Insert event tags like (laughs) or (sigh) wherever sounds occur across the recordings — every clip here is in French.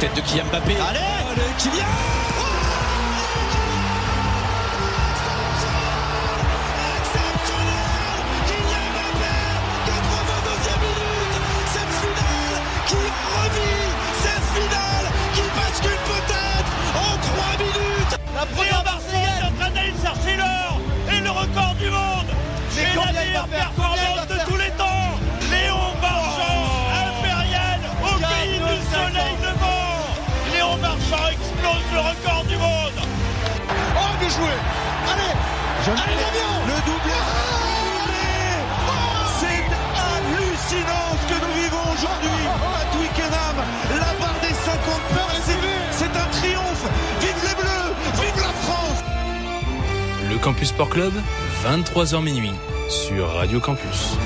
Tête de Kylian Mbappé. Allez, Allez Kylian La première Marseillaise est en train d'aller chercher l'or et le record du monde. Mais combien la meilleure performance Allez, l'avion Le doublé C'est hallucinant ce que nous vivons aujourd'hui à Twickenham. La barre des 50 points, c'est- c'est un triomphe. Vive les Bleus, vive la France. Le Campus Sport Club, 23h minuit, sur Radio Campus.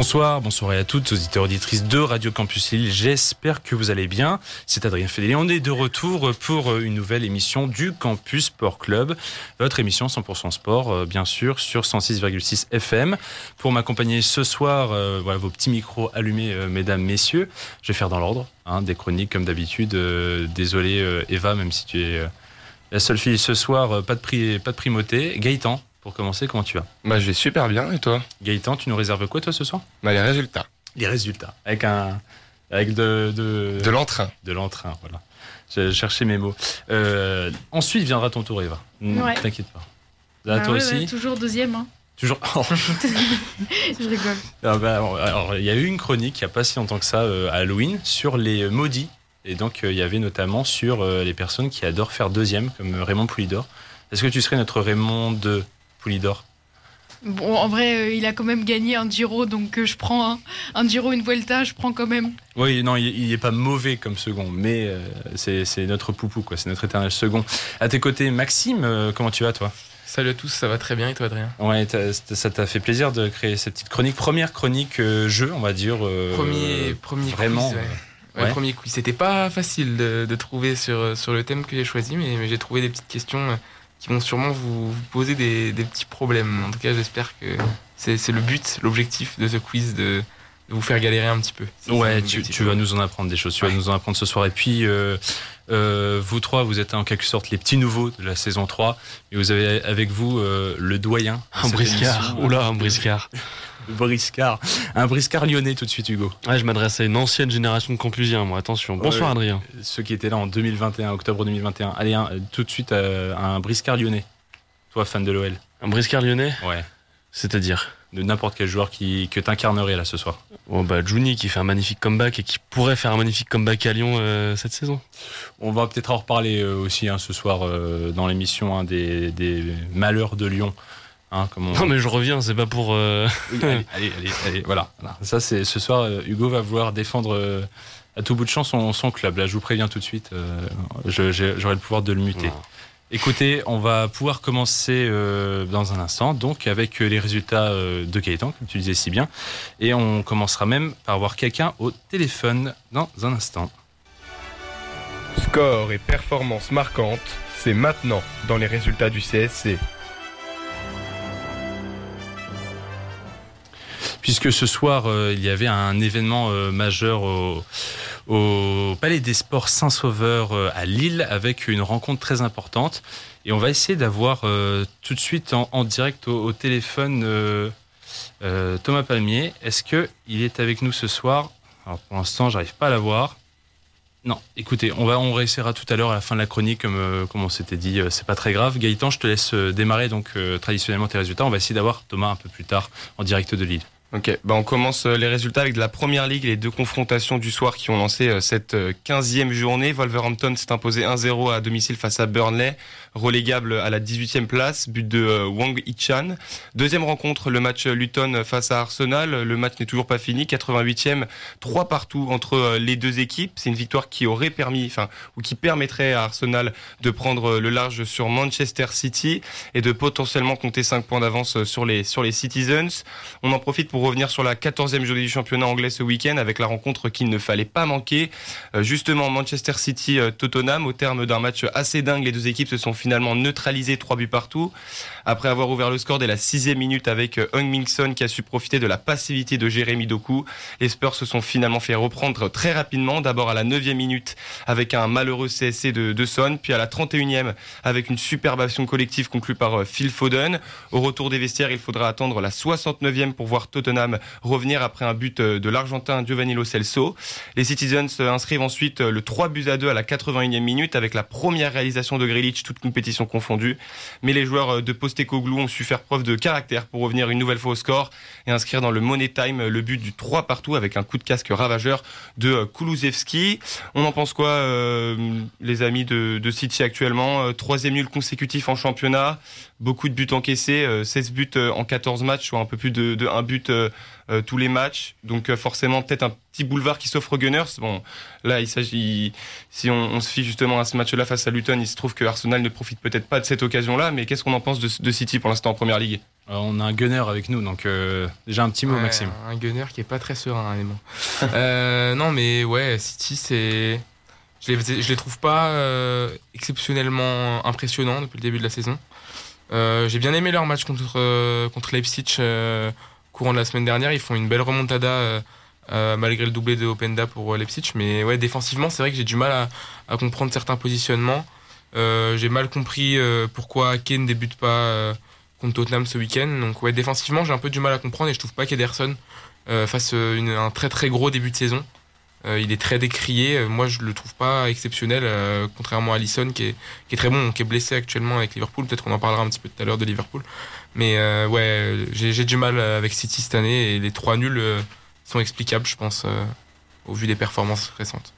Bonsoir, bonsoir à toutes, auditeurs auditrices de Radio Campus Lille. J'espère que vous allez bien. C'est Adrien Fédélé. On est de retour pour une nouvelle émission du Campus Sport Club. Votre émission 100% sport, euh, bien sûr, sur 106,6 FM. Pour m'accompagner ce soir, euh, voilà vos petits micros allumés, euh, mesdames, messieurs. Je vais faire dans l'ordre, hein, des chroniques comme d'habitude. Euh, désolé, euh, Eva, même si tu es euh, la seule fille ce soir, euh, pas de, pri pas de primauté. Gaëtan, pour commencer, comment tu vas Bah, je vais super bien, et toi Gaëtan, tu nous réserves quoi, toi, ce soir Bah, les résultats. les résultats avec un avec de de, De l'entrain. de l'entrain voilà j'ai cherché mes mots Euh, ensuite viendra ton tour Eva Ne Ouais. t'inquiète pas là Bah toi ouais, aussi ouais, toujours deuxième. Hein. toujours (laughs) (laughs) Je rigole. Ah bah, alors, il y a eu une chronique il n'y a pas si longtemps que ça euh, à Halloween sur les maudits et donc euh, il y avait notamment sur euh, les personnes qui adorent faire deuxième comme Raymond Poulidor est-ce que tu serais notre Raymond de Poulidor Bon, en vrai, euh, il a quand même gagné un Giro, donc euh, je prends un, un Giro, une Vuelta, je prends quand même. Oui, non, il, il est pas mauvais comme second, mais euh, c'est notre poupou, quoi. C'est notre éternel second. À tes côtés, Maxime, euh, comment tu vas, toi? Salut à tous, ça va très bien et toi Adrien? Ouais, ça t'a fait plaisir de créer cette petite chronique. Première chronique euh, jeu, on va dire. euh, Premier, premier vraiment, quiz. ouais. Ouais, ouais. premier quiz. C'était pas facile de, de trouver sur, sur le thème que j'ai choisi, mais, mais j'ai trouvé des petites questions euh, qui vont sûrement vous, vous poser des, des petits problèmes. En tout cas, j'espère que c'est le but, l'objectif de ce quiz de, de vous faire galérer un petit peu. Ouais, tu, vas nous en apprendre des choses. Tu vas nous en apprendre ce soir. Et puis, euh, euh, vous trois, vous êtes en quelque sorte les petits nouveaux de la saison 3. Et vous avez avec vous euh, le doyen. Un briscard. Oula, un briscard. Briscard. Un briscard lyonnais tout de suite, Hugo. Ouais, je m'adresse à une ancienne génération de campusiens, moi. Attention. Bonsoir. Adrien. ceux qui étaient là en 2021, octobre 2021. Allez, un- tout de suite, euh, un briscard lyonnais. Toi, fan de l'OL. Un briscard lyonnais Ouais. C'est-à-dire De n'importe quel joueur qui, que t'incarnerais là ce soir. Oh, bah, Juni qui fait un magnifique comeback et qui pourrait faire un magnifique comeback à Lyon euh, cette saison. On va peut-être en reparler euh, aussi hein, ce soir euh, dans l'émission hein, des, des malheurs de Lyon. Hein, comme on- Non, mais je reviens, c'est pas pour. euh, Oui, allez, (laughs) allez, allez, allez, voilà. Voilà. Ça, c'est ce soir, euh, Hugo va vouloir défendre euh, à tout bout de champ son, son club. Là, je vous préviens tout de suite. euh, J'aurai le pouvoir de le muter. non. Écoutez, on va pouvoir commencer euh, dans un instant, donc avec les résultats euh, de Gaëtan, comme tu disais si bien. Et on commencera même par voir quelqu'un au téléphone dans un instant. Score et performance marquantes, c'est maintenant dans les résultats du CSC. Puisque ce soir, euh, il y avait un événement euh, majeur au, Palais des Sports Saint-Sauveur euh, à Lille, avec une rencontre très importante. Et on va essayer d'avoir tout de suite en, direct au, téléphone Thomas Palmier. Est-ce qu'il est avec nous ce soir? Alors pour l'instant, j'arrive pas à l'avoir. Non, écoutez, on va on tout à l'heure à la fin de la chronique, comme, comme on s'était dit, c'est pas très grave. Gaëtan, je te laisse démarrer donc traditionnellement tes résultats. On va essayer d'avoir Thomas un peu plus tard en direct de Lille. Ok, bah on commence euh, les résultats avec de la première ligue, les deux confrontations du soir qui ont lancé euh, cette euh, 15e journée. Wolverhampton s'est imposé 1-0 à domicile face à Burnley. Relégable à la 18e place, but de euh, Wang Ichan. Deuxième rencontre, le match Luton face à Arsenal. Le match n'est toujours pas fini, 88e, 3 partout entre euh, les deux équipes. C'est une victoire qui aurait permis, enfin, ou qui permettrait à Arsenal de prendre le large sur Manchester City et de potentiellement compter 5 points d'avance sur les, sur les Citizens. On en profite pour revenir sur la 14e journée du championnat anglais ce week-end avec la rencontre qu'il ne fallait pas manquer. Euh, justement, Manchester City-Tottenham, au terme d'un match assez dingue, les deux équipes se sont finalement neutralisées 3 buts partout. Après avoir ouvert le score dès la sixième minute avec euh, Hung Min Son qui a su profiter de la passivité de Jérémy Doku, les Spurs se sont finalement fait reprendre très rapidement. D'abord à la neuvième minute avec un malheureux CSC de, de Son, puis à la 31e avec une superbe action collective conclue par euh, Phil Foden. Au retour des vestiaires, il faudra attendre la 69e pour voir Tottenham revenir après un but euh, de l'Argentin Giovanni Lo Celso. Les Citizens inscrivent ensuite le 3 buts à 2 à la 81e minute avec la première réalisation de Grealish, toute compétition confondue. Mais les joueurs de Postecoglou ont su faire preuve de caractère pour revenir une nouvelle fois au score et inscrire dans le Money Time le but du 3 partout avec un coup de casque ravageur de Kulusevski. On en pense quoi, euh, les amis de, de City actuellement euh, Troisième nul consécutif en championnat, beaucoup de buts encaissés, euh, 16 buts euh, en 14 matchs, soit un peu plus de, de un but euh, euh, tous les matchs. Donc forcément peut-être un petit boulevard qui s'offre aux Gunners. Bon, là il s'agit, si on, on, se fie justement à ce match-là face à Luton, il se trouve que Arsenal ne profite peut-être pas de cette occasion-là. Mais qu'est-ce qu'on en pense de, de City pour l'instant en Première Ligue? Alors, On a un gunner avec nous, donc euh, déjà un petit mot, Ouais, Maxime. Un gunner qui est pas très serein, (laughs) euh, non, mais ouais, City, c'est. Je les, je les trouve pas euh, exceptionnellement impressionnants depuis le début de la saison. Euh, J'ai bien aimé leur match contre, euh, contre Leipzig euh, courant de la semaine dernière. Ils font une belle remontada euh, euh, malgré le doublé de Openda pour euh, Leipzig. Mais ouais, défensivement, c'est vrai que j'ai du mal à, comprendre certains positionnements. J'ai mal compris pourquoi Ake ne débute pas contre Tottenham ce week-end. Donc ouais, défensivement, j'ai un peu du mal à comprendre et je trouve pas qu'Ederson fasse un très très gros début de saison. Euh, il est très décrié. Euh, Moi, je le trouve pas exceptionnel, euh, contrairement à Alisson, qui est, très bon, qui est blessé actuellement avec Liverpool. Peut-être qu'on en parlera un petit peu tout à l'heure de Liverpool. Mais ouais, j'ai du mal avec City cette année et les trois nuls sont explicables, je pense, au vu des performances récentes.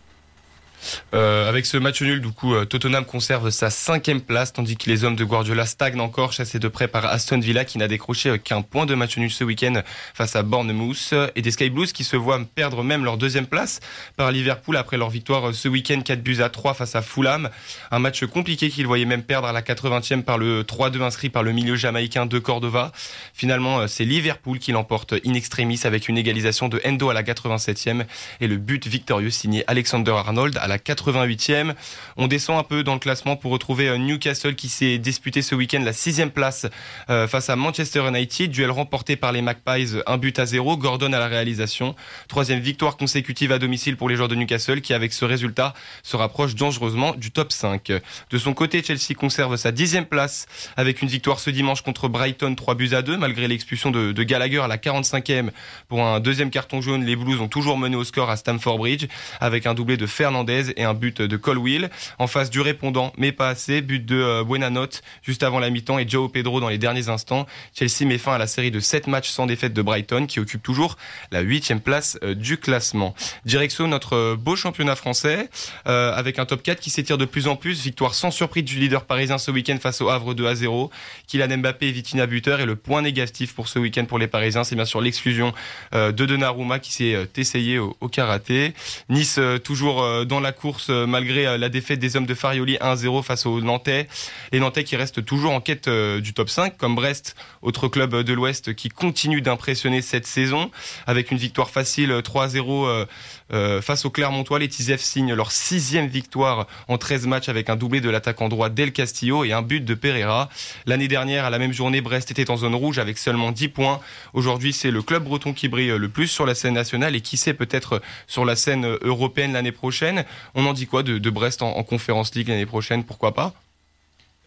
Euh, avec ce match nul, du coup, euh, Tottenham conserve sa cinquième place, tandis que les hommes de Guardiola stagnent encore, chassés de près par Aston Villa, qui n'a décroché euh, qu'un point de match nul ce week-end face à Bournemouth, et des Sky Blues qui se voient perdre même leur deuxième place par Liverpool après leur victoire ce week-end 4 buts à 3 face à Fulham. Un match compliqué qu'ils voyaient même perdre à la 80e par le 3-2 inscrit par le milieu jamaïcain de Cordova. Finalement, c'est Liverpool qui l'emporte in extremis avec une égalisation de Endo à la 87e et le but victorieux signé Alexander Arnold à la 88e. On descend un peu dans le classement pour retrouver euh, Newcastle qui s'est disputé ce week-end la sixième place euh, face à Manchester United. Duel remporté par les Magpies, un but à zéro. Gordon à la réalisation. Troisième victoire consécutive à domicile pour les joueurs de Newcastle qui, avec ce résultat, se rapproche dangereusement du top 5. De son côté, Chelsea conserve sa dixième place avec une victoire ce dimanche contre Brighton, 3 buts à 2, malgré l'expulsion de, de Gallagher à la 45e pour un deuxième carton jaune. Les Blues ont toujours mené au score à Stamford Bridge avec un doublé de Fernandez et un but de Colwill. En face du répondant, mais pas assez, but de euh, Buenanote juste avant la mi-temps et Joe Pedro dans les derniers instants. Chelsea met fin à la série de 7 matchs sans défaite de Brighton qui occupe toujours la huitième place euh, du classement. Direction notre euh, beau championnat français euh, avec un top 4 qui s'étire de plus en plus. Victoire sans surprise du leader parisien ce week-end face au Havre 2 à 0. Kylian Mbappé et Vitinha buteur et le point négatif pour ce week-end pour les Parisiens, c'est bien sûr l'exclusion euh, de Donnarumma qui s'est essayé au, au karaté. Nice toujours dans la course euh, malgré euh, la défaite des hommes de Farioli 1-0 face aux Nantais. Les Nantais qui restent toujours en quête euh, du top 5 comme Brest, autre club de l'Ouest qui continue d'impressionner cette saison avec une victoire facile euh, 3-0 euh, euh, face aux Clermontois. Les Tizef signent leur sixième victoire en 13 matchs avec un doublé de l'attaquant droit Del Castillo et un but de Pereira. L'année dernière, à la même journée, Brest était en zone rouge avec seulement 10 points. Aujourd'hui, c'est le club breton qui brille le plus sur la scène nationale et qui sait peut-être sur la scène européenne l'année prochaine. On en dit quoi de, de Brest en, en Conférence League l'année prochaine Pourquoi pas?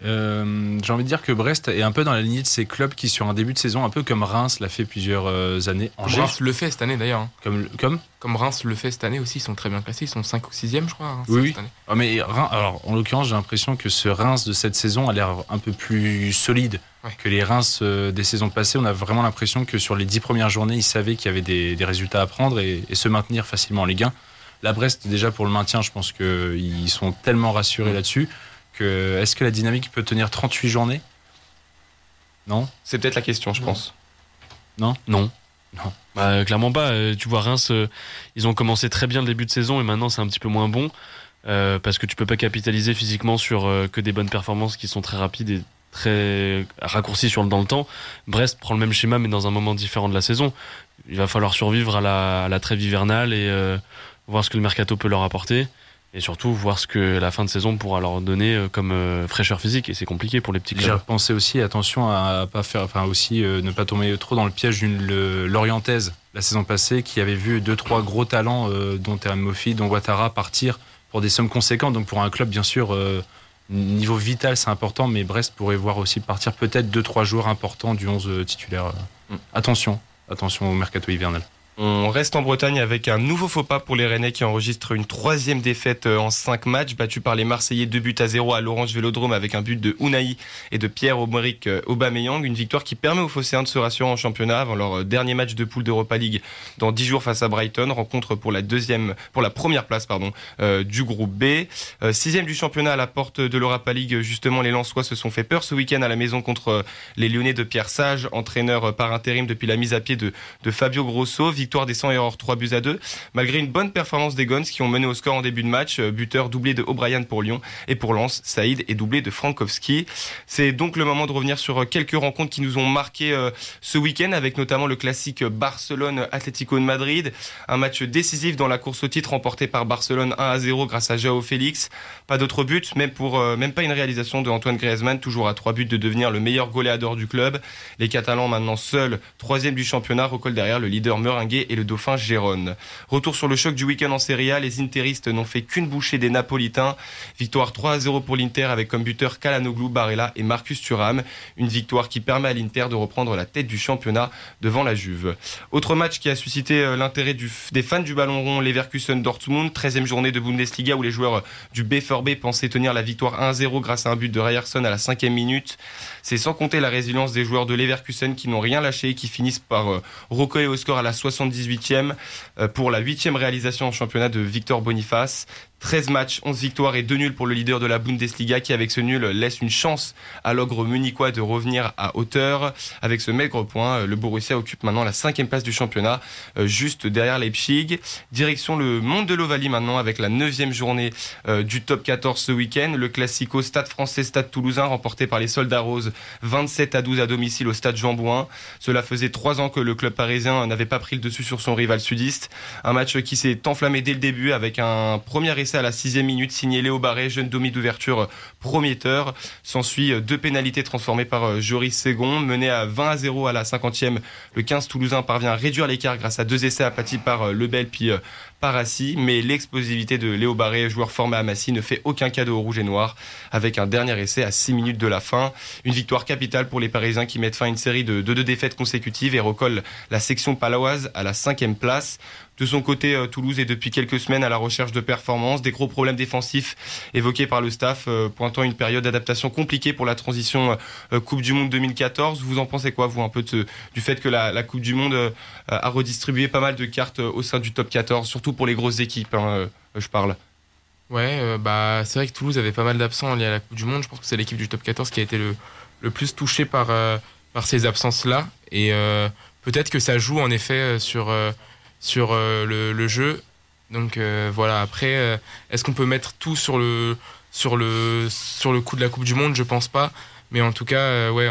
Euh, J'ai envie de dire que Brest est un peu dans la lignée de ces clubs qui, sur un début de saison, un peu comme Reims l'a fait plusieurs euh, années. Angers, Reims le fait cette année d'ailleurs. hein. comme, comme? Comme Reims le fait cette année aussi, ils sont très bien classés. Ils sont 5 ou 6e, je crois. Reims, Oui, oui. cette année. Ah, mais Reims- alors, en l'occurrence, j'ai l'impression que ce Reims de cette saison a l'air un peu plus solide Ouais. que les Reims euh, des saisons passées. On a vraiment l'impression que sur les dix premières journées, ils savaient qu'il y avait des, des résultats à prendre et, et se maintenir facilement en Ligue 1. La Brest, déjà pour le maintien, je pense qu'ils sont tellement rassurés Mm. là-dessus que est-ce que la dynamique peut tenir 38 journées? Non? C'est peut-être la question, je pense. Non? Non. Non. Bah, clairement pas. Euh, tu vois, Reims, euh, ils ont commencé très bien le début de saison et maintenant c'est un petit peu moins bon. Euh, parce que tu peux pas capitaliser physiquement sur euh, que des bonnes performances qui sont très rapides et très raccourcies sur, dans le temps. Brest prend le même schéma mais dans un moment différent de la saison. Il va falloir survivre à la, à la trêve hivernale et euh, voir ce que le mercato peut leur apporter. Et surtout voir ce que la fin de saison pourra leur donner euh, comme euh, fraîcheur physique. Et c'est compliqué pour les petits J'ai clubs. pensé aussi, attention à pas faire, enfin aussi euh, ne pas tomber trop dans le piège d'une l'Orientaise la saison passée, qui avait vu deux trois gros talents, euh, dont Terem Moffi, dont Ouattara partir pour des sommes conséquentes. Donc pour un club, bien sûr, euh, niveau vital, c'est important, mais Brest pourrait voir aussi partir peut-être deux trois joueurs importants du 11 titulaire. Mm. Attention, attention au mercato hivernal. On reste en Bretagne avec un nouveau faux pas pour les Rennais qui enregistrent une troisième défaite euh, en cinq matchs, battus par les Marseillais 2 buts à 0 à l'Orange Vélodrome avec un but de Unai et de Pierre-Auberic euh, Aubameyang. Une victoire qui permet aux Phocéens de se rassurer en championnat avant leur euh, dernier match de poule d'Europa League dans 10 jours face à Brighton. Rencontre pour la deuxième, pour la première place pardon, du groupe B. Sixième du championnat à la porte de l'Europa League, justement les Lensois se sont fait peur ce week-end à la maison contre les Lyonnais de Pierre Sage, entraîneur par intérim depuis la mise à pied de Fabio Grosso. Victoire des 100 et hors 3 buts à 2, malgré une bonne performance des Guns qui ont mené au score en début de match. Euh, Buteur doublé de O'Brien pour Lyon et pour Lens, Saïd est doublé de Frankowski. C'est donc le moment de revenir sur euh, quelques rencontres qui nous ont marqué euh, ce week-end, avec notamment le classique Barcelone-Atlético de Madrid, un match décisif dans la course au titre remporté par Barcelone 1 à 0 grâce à Joao Félix. Pas d'autres buts, même, pour, même pas une réalisation de Antoine Griezmann, toujours à 3 buts de devenir le meilleur goléador du club. Les Catalans maintenant seuls, troisième du championnat, recollent derrière le leader Et le dauphin Gérone. Retour sur le choc du week-end en Serie A, les Interistes n'ont fait qu'une bouchée des Napolitains. Victoire 3 à 0 pour l'Inter avec comme buteur Kalanoglu, Barella et Marcus Thuram. Une victoire qui permet à l'Inter de reprendre la tête du championnat devant la Juve. Autre match qui a suscité euh, l'intérêt des fans du ballon rond, Leverkusen Dortmund, 13e journée de Bundesliga où les joueurs du BVB pensaient tenir la victoire 1-0 grâce à un but de Ryerson à la cinquième minute. C'est sans compter la résilience des joueurs de Leverkusen qui n'ont rien lâché et qui finissent par euh, recoller au score à la 78e euh, pour la huitième réalisation en championnat de Victor Boniface. 13 matchs, 11 victoires et 2 nuls pour le leader de la Bundesliga qui avec ce nul laisse une chance à l'ogre munichois de revenir à hauteur. Avec ce maigre point, euh, le Borussia occupe maintenant la cinquième place du championnat, euh, juste derrière Leipzig. Direction le monde de l'Ovalie maintenant avec la neuvième journée euh, du top 14 ce week-end. Le classico Stade français Stade toulousain remporté par les Soldats Roses 27 à 12 à domicile au Stade Jean Bouin. Cela faisait trois ans que le club parisien n'avait pas pris le dessus sur son rival sudiste. Un match qui s'est enflammé dès le début avec un premier essai à la sixième minute signé Léo Barré, jeune demi d'ouverture prometteur. S'ensuit euh, deux pénalités transformées par euh, Joris Ségon. Mené à 20 à 0 à la 50e, le 15 toulousain parvient à réduire l'écart grâce à deux essais aplatis par euh, Lebel puis euh, par Assis. Mais l'explosivité de Léo Barré, joueur formé à Massy, ne fait aucun cadeau au rouge et noir avec un dernier essai à 6 minutes de la fin. Une victoire capitale pour les Parisiens qui mettent fin à une série de 2 défaites consécutives et recollent la section paloise à la cinquième place. De son côté, euh, Toulouse est depuis quelques semaines à la recherche de performances, des gros problèmes défensifs évoqués par le staff, euh, pointant une période d'adaptation compliquée pour la transition euh, Coupe du Monde 2014. Vous en pensez quoi, vous, un peu du fait que la, Coupe du Monde a redistribué pas mal de cartes au sein du top 14, surtout pour les grosses équipes, hein, je parle? Ouais, bah, c'est vrai que Toulouse avait pas mal d'absents liés à la Coupe du Monde. Je pense que c'est l'équipe du top 14 qui a été le, plus touchée par, par ces absences-là. Et peut-être que ça joue en effet sur, sur euh, le, jeu. Donc euh, voilà, après, euh, est-ce qu'on peut mettre tout sur le, sur, le, sur le coup de la Coupe du Monde? Je pense pas. Mais en tout cas, ouais,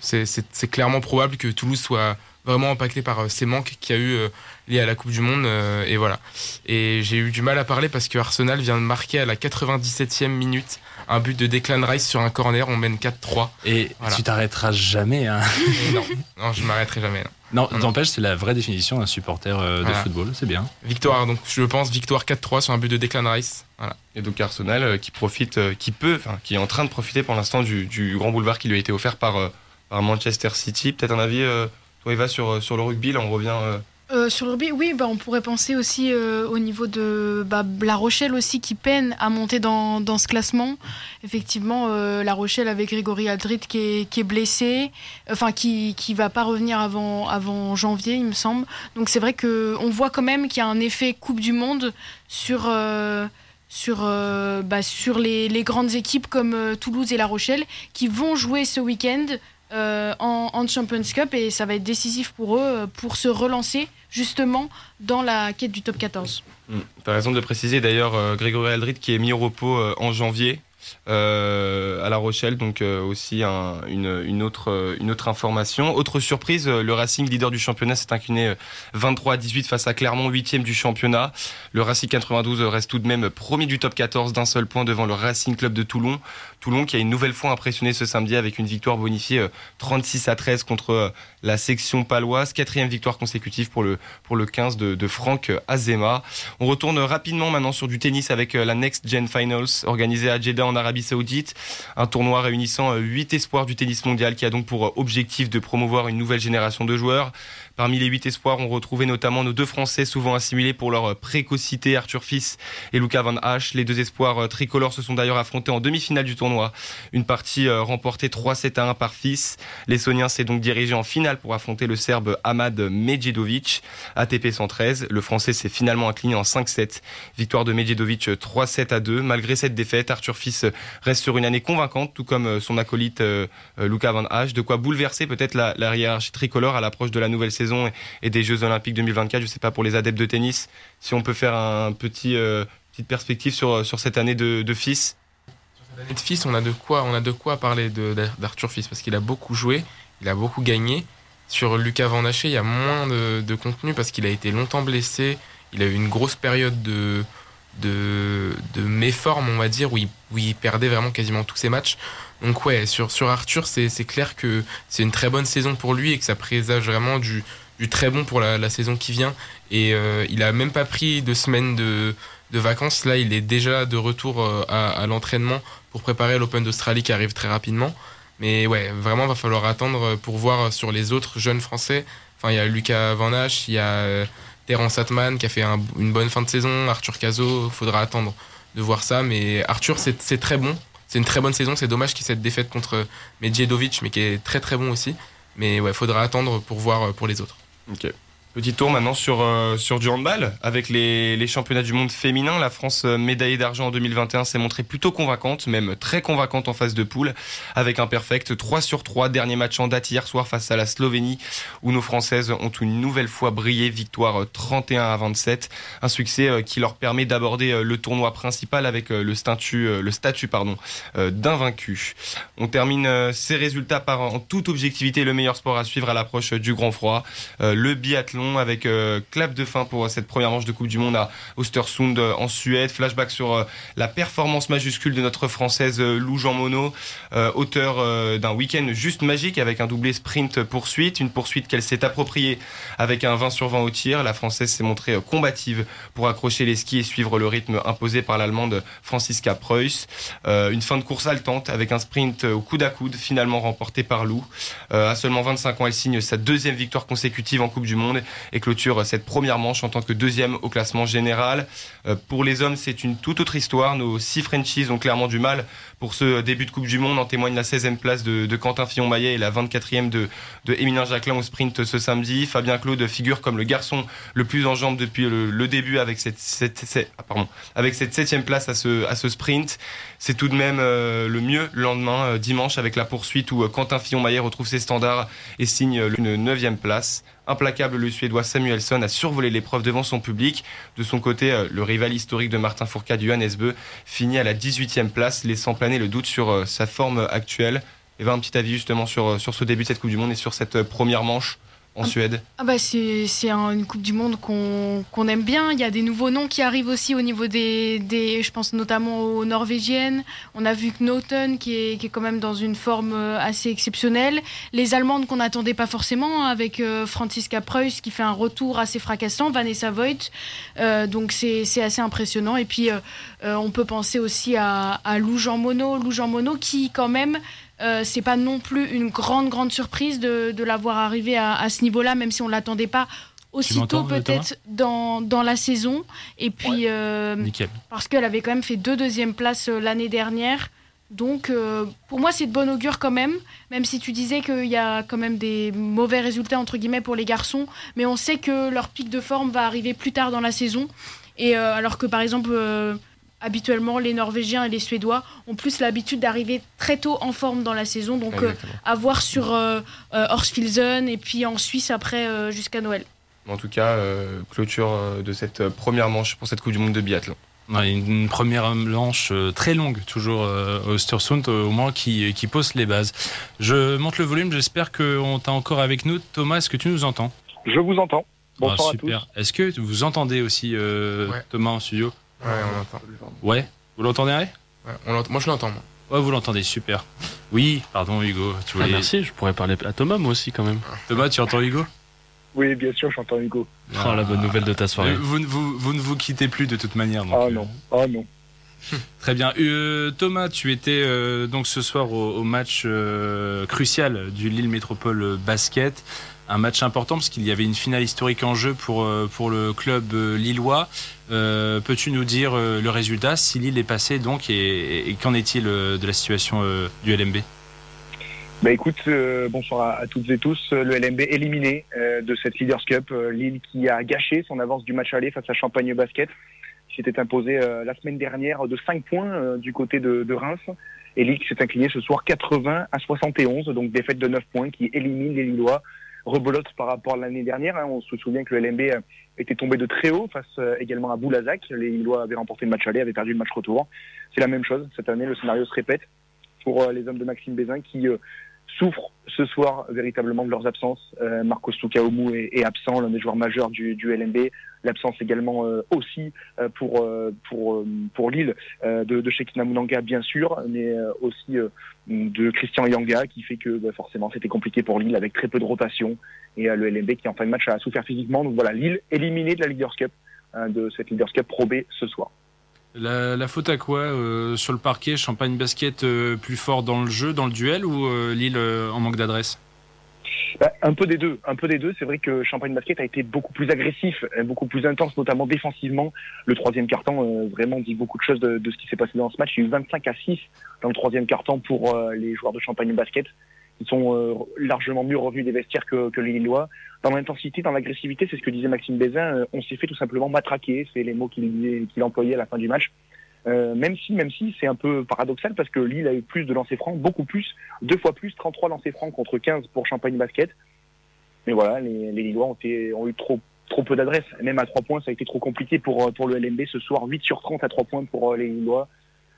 c'est clairement probable que Toulouse soit vraiment impacté par euh, ces manques qu'il y a eu euh, liés à la Coupe du Monde. euh, et voilà. Et j'ai eu du mal à parler parce que Arsenal vient de marquer à la 97e minute un but de Declan Rice sur un corner. On mène 4-3. Et Voilà. tu t'arrêteras jamais. Hein. (laughs) Non, non, je m'arrêterai jamais. non. Non, n'empêche, c'est la vraie définition d'un supporter de Voilà. football. C'est bien. Victoire, donc je pense victoire 4-3 sur un but de Declan Rice. Voilà. Et donc Arsenal euh, qui profite, euh, qui peut, enfin qui est en train de profiter pour l'instant du, du grand boulevard qui lui a été offert par, euh, par Manchester City. Peut-être un avis, euh, toi Eva, sur, euh, sur le rugby, là on revient... euh, Euh, sur le rugby, oui, bah, on pourrait penser aussi au niveau de bah, La Rochelle aussi qui peine à monter dans, dans ce classement. Effectivement, La Rochelle avec Grégory Aldrit qui est, qui est blessé, enfin qui qui va pas revenir avant avant janvier, il me semble. Donc c'est vrai que on voit quand même qu'il y a un effet Coupe du Monde sur sur, bah, sur les, les, grandes équipes comme Toulouse et La Rochelle qui vont jouer ce week-end en, en, Champions Cup et ça va être décisif pour eux pour se relancer justement dans la quête du top 14. Mmh. Tu raison de préciser d'ailleurs Grégory Aldrit qui est mis au repos en janvier euh, à La Rochelle, donc euh, aussi une, autre, euh, une autre information. Autre surprise, le Racing, leader du championnat, s'est incliné 23 à 18 face à Clermont, 8 du championnat. Le Racing 92 reste tout de même premier du top 14 d'un seul point devant le Racing Club de Toulon. Toulon qui a une nouvelle fois impressionné ce samedi avec une victoire bonifiée 36 à 13 contre la section paloise. Quatrième victoire consécutive pour le, pour le 15 de, de Franck Azema. On retourne rapidement maintenant sur du tennis avec la Next Gen Finals organisée à Jeddah en Arabie Saoudite. Un tournoi réunissant 8 euh, espoirs du tennis mondial qui a donc pour euh, objectif de promouvoir une nouvelle génération de joueurs. Parmi les huit espoirs, on retrouvait notamment nos deux Français souvent assimilés pour leur précocité, Arthur Fils et Luca Van Hache. Les deux espoirs euh, tricolores se sont d'ailleurs affrontés en demi-finale du tournoi. Une partie euh, remportée 3-7 à 1 par Fils. L'Estonien s'est donc dirigé en finale pour affronter le Serbe Ahmad Medjedovic. ATP 113, le Français s'est finalement incliné en 5-7. Victoire de Medjedovic 3-7 à 2. Malgré cette défaite, Arthur Fils reste sur une année convaincante, tout comme euh, son acolyte Luca Van Hache. De quoi bouleverser peut-être la, la hiérarchie tricolore à l'approche de la nouvelle saison et, des Jeux Olympiques 2024. Je sais pas pour les adeptes de tennis si on peut faire un petit euh, petite perspective sur, sur cette année de, de fils. Sur cette année de fils, on a de quoi, on a de quoi parler d'Arthur Fils parce qu'il a beaucoup joué, il a beaucoup gagné. Sur Lucas Van Haché, il y a moins de, contenu parce qu'il a été longtemps blessé. Il a eu une grosse période de, de, de méforme, on va dire, où il, où il, perdait vraiment quasiment tous ses matchs. Donc ouais, sur, sur Arthur, c'est clair que c'est une très bonne saison pour lui et que ça présage vraiment du, du très bon pour la, saison qui vient. Et euh, il a même pas pris deux semaines de, vacances. Là, il est déjà de retour euh, à, l'entraînement pour préparer l'Open d'Australie qui arrive très rapidement. Mais ouais, vraiment, va falloir attendre pour voir sur les autres jeunes Français. Enfin, il y a Lucas Van Hache, il y a euh, Terence Atman qui a fait une bonne fin de saison, Arthur Cazot, faudra attendre de voir ça. Mais Arthur, c'est très bon. C'est une très bonne saison. C'est dommage qu'il y ait cette défaite contre Medjedovic, mais qui est très très bon aussi. Mais ouais, faudra attendre pour voir pour les autres. Petit tour maintenant sur, euh, sur du handball. Avec les, les, championnats du monde féminin, la France euh, médaillée d'argent en 2021 s'est montrée plutôt convaincante, même très convaincante en phase de poule, avec un perfect 3 sur 3. Dernier match en date hier soir face à la Slovénie, où nos Françaises ont une nouvelle fois brillé. Victoire 31 à 27. Un succès euh, qui leur permet d'aborder le tournoi principal avec le statut, le statut pardon, d'invaincu. On termine ces résultats par en toute objectivité le meilleur sport à suivre à l'approche du grand froid. Le biathlon avec euh, clap de fin pour cette première manche de Coupe du Monde à Ostersund euh, en Suède. Flashback sur euh, la performance majuscule de notre française Lou Jean Monod, auteur d'un week-end juste magique avec un doublé sprint poursuite, une poursuite qu'elle s'est appropriée avec un 20 sur 20 au tir. La française s'est montrée combative pour accrocher les skis et suivre le rythme imposé par l'allemande Franziska Preuss. une fin de course haletante avec un sprint au coude à coude finalement remporté par Lou. à seulement 25 ans, elle signe sa deuxième victoire consécutive en Coupe du Monde et clôture cette première manche en tant que deuxième au classement général. Euh, pour les hommes, c'est une toute autre histoire. Nos six Frenchies ont clairement du mal pour ce début de Coupe du Monde. En témoigne la 16e place de, Quentin Fillon-Maillet et la 24e de, de Émilien Jacquelin au sprint ce samedi. Fabien Claude figure comme le garçon le plus en jambes depuis le, début avec cette, cette, ah, pardon, avec cette septième place à ce, sprint. C'est tout de même euh, le mieux le lendemain, euh, dimanche, avec la poursuite où Quentin Fillon-Maillet retrouve ses standards et signe une neuvième place. Implacable, le Suédois Samuelsson a survolé l'épreuve devant son public. De son côté, euh, le rival historique de Martin Fourcade, Johannes Bö, finit à la 18e place, laissant planer le doute sur euh, sa forme actuelle. Et va un petit avis justement sur, euh, sur ce début de cette Coupe du Monde et sur cette première manche? En ah, Suède ah bah C'est une Coupe du Monde qu'on aime bien. Il y a des nouveaux noms qui arrivent aussi au niveau des, des je pense notamment aux Norvégiennes. On a vu Naughton qui est, qui est quand même dans une forme euh, assez exceptionnelle. Les Allemandes qu'on n'attendait pas forcément, avec euh, Franziska Preuss qui fait un retour assez fracassant, Vanessa Voigt. Euh, donc c'est assez impressionnant. Et puis on peut penser aussi à, à Lou Jean Monod, Lou Jean Monod qui quand même euh, c'est pas non plus une grande grande surprise de, de l'avoir arrivé à, ce niveau-là, même si on l'attendait pas aussitôt euh, peut-être dans, dans, la saison. Et puis euh, parce qu'elle avait quand même fait deux deuxièmes places l'année dernière. Donc pour moi c'est de bon augure quand même, même si tu disais qu'il y a quand même des mauvais résultats entre guillemets pour les garçons, mais on sait que leur pic de forme va arriver plus tard dans la saison. Et alors que par exemple habituellement, les Norvégiens et les Suédois ont plus l'habitude d'arriver très tôt en forme dans la saison. Donc, à voir sur Horsfilzen et puis en Suisse après jusqu'à Noël. En tout cas, clôture de cette première manche pour cette Coupe du Monde de biathlon. une première manche très longue, toujours au Östersund, au moins qui, qui, pose les bases. Je monte le volume, j'espère qu'on t'a encore avec nous. Thomas, est-ce que tu nous entends? Je vous entends. Bonsoir ah, super. Est-ce que vous entendez aussi euh, Thomas en studio? Ouais, on l'entend. Ouais Vous l'entendez ouais, Moi je l'entends. Ouais, vous l'entendez, super. Oui, pardon Hugo. Tu voulais... Ah, merci, je pourrais parler à Thomas moi aussi quand même. Thomas, tu entends Hugo? Oui, bien sûr, j'entends Hugo. Oh, la bonne nouvelle de ta soirée. Euh, vous, vous, vous, ne vous quittez plus de toute manière. Donc, ah non, ah non. (laughs) Très bien. Euh, Thomas, tu étais donc ce soir au, au match crucial du Lille Métropole Basket un match important parce qu'il y avait une finale historique en jeu pour, euh, pour le club euh, lillois. Euh, peux-tu nous dire le résultat, si Lille est passé donc, et, qu'en est-il de la situation du LMB bah écoute, bonsoir à, toutes et tous. Le LMB éliminé de cette Leaders Cup. Lille qui a gâché son avance du match aller face à Champagne Basket, qui s'était imposé la semaine dernière de 5 points du côté de, Reims. Et Lille qui s'est incliné ce soir 80 à 71, donc défaite de 9 points qui élimine les Lillois rebolote par rapport à l'année dernière. Hein. On se souvient que le LMB euh, était tombé de très haut face euh, également à Boulazac. Les Lillois avaient remporté le match aller, avaient perdu le match retour. C'est la même chose. Cette année, le scénario se répète pour euh, les hommes de Maxime Bézin qui souffrent ce soir véritablement de leurs absences. Euh, Marcos est, est, absent, l'un des joueurs majeurs du, du LNB. L'absence également euh, aussi euh, pour pour pour Lille de, de Shekina Mounanga bien sûr, mais aussi de Christian Yanga qui fait que bah, forcément c'était compliqué pour Lille avec très peu de rotation et le LNB qui en fin de match a souffert physiquement. Donc voilà, Lille éliminé de la Leaders Cup de cette Leaders Cup Pro B ce soir. La, faute à quoi euh, Sur le parquet, Champagne Basket euh, plus fort dans le jeu, dans le duel ou euh, Lille en manque d'adresse? Bah, un peu des deux, un peu des deux. C'est vrai que Champagne Basket a été beaucoup plus agressif, beaucoup plus intense, notamment défensivement. Le troisième carton vraiment dit beaucoup de choses de, ce qui s'est passé dans ce match. Il y a eu 25 à 6 dans le troisième carton pour les joueurs de Champagne Basket. Ils sont largement mieux revenus des vestiaires que, que les Lillois. Dans l'intensité, dans l'agressivité, c'est ce que disait Maxime Bézin, on s'est fait tout simplement matraquer. C'est les mots qu'il qu'il employait à la fin du match. Euh, même si, même si c'est un peu paradoxal parce que Lille a eu plus de lancers francs, beaucoup plus, deux fois plus, 33 lancers francs contre 15 pour Champagne Basket. Mais voilà, les, les Lillois ont, été, ont eu trop, trop peu d'adresse. Même à 3 points, ça a été trop compliqué pour, pour le LMB ce soir. 8 sur 30 à 3 points pour euh, les Lillois.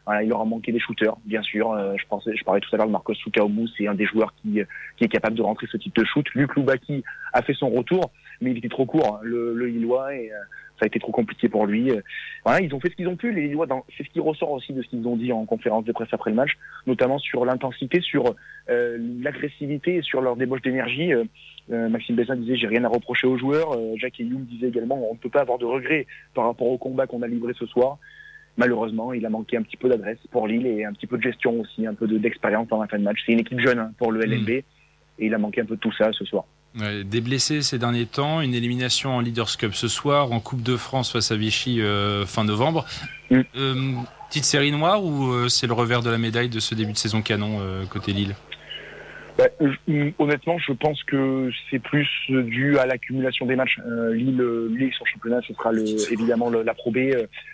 Voilà, il leur a manqué des shooters, bien sûr. Euh, je pensais, je parlais tout à l'heure de Marcos Soukaomu, c'est un des joueurs qui, qui est capable de rentrer ce type de shoot. Luc Loubaki a fait son retour, mais il était trop court, le, le Lillois, et ça a été trop compliqué pour lui. Euh, voilà, ils ont fait ce qu'ils ont pu. Les Lillois, c'est ce qui ressort aussi de ce qu'ils ont dit en conférence de presse après le match, notamment sur l'intensité, sur euh, l'agressivité et sur leur débauche d'énergie. Euh, Maxime Bessin disait j'ai rien à reprocher aux joueurs. Jacques Youm disait également on ne peut pas avoir de regrets par rapport au combat qu'on a livré ce soir. Malheureusement, il a manqué un petit peu d'adresse pour Lille et un petit peu de gestion aussi, un peu d'expérience dans la fin de match. C'est une équipe jeune hein, pour le LNB mm. et il a manqué un peu de tout ça ce soir des blessés ces derniers temps, une élimination en Leaders Cup ce soir, en Coupe de France face à Vichy euh, fin novembre. Mm. Euh, petite série noire ou euh, c'est le revers de la médaille de ce début de saison canon côté Lille? Bah, honnêtement, je pense que c'est plus dû à l'accumulation des matchs. Lille, Lille, son championnat, ce sera le, évidemment la Pro B,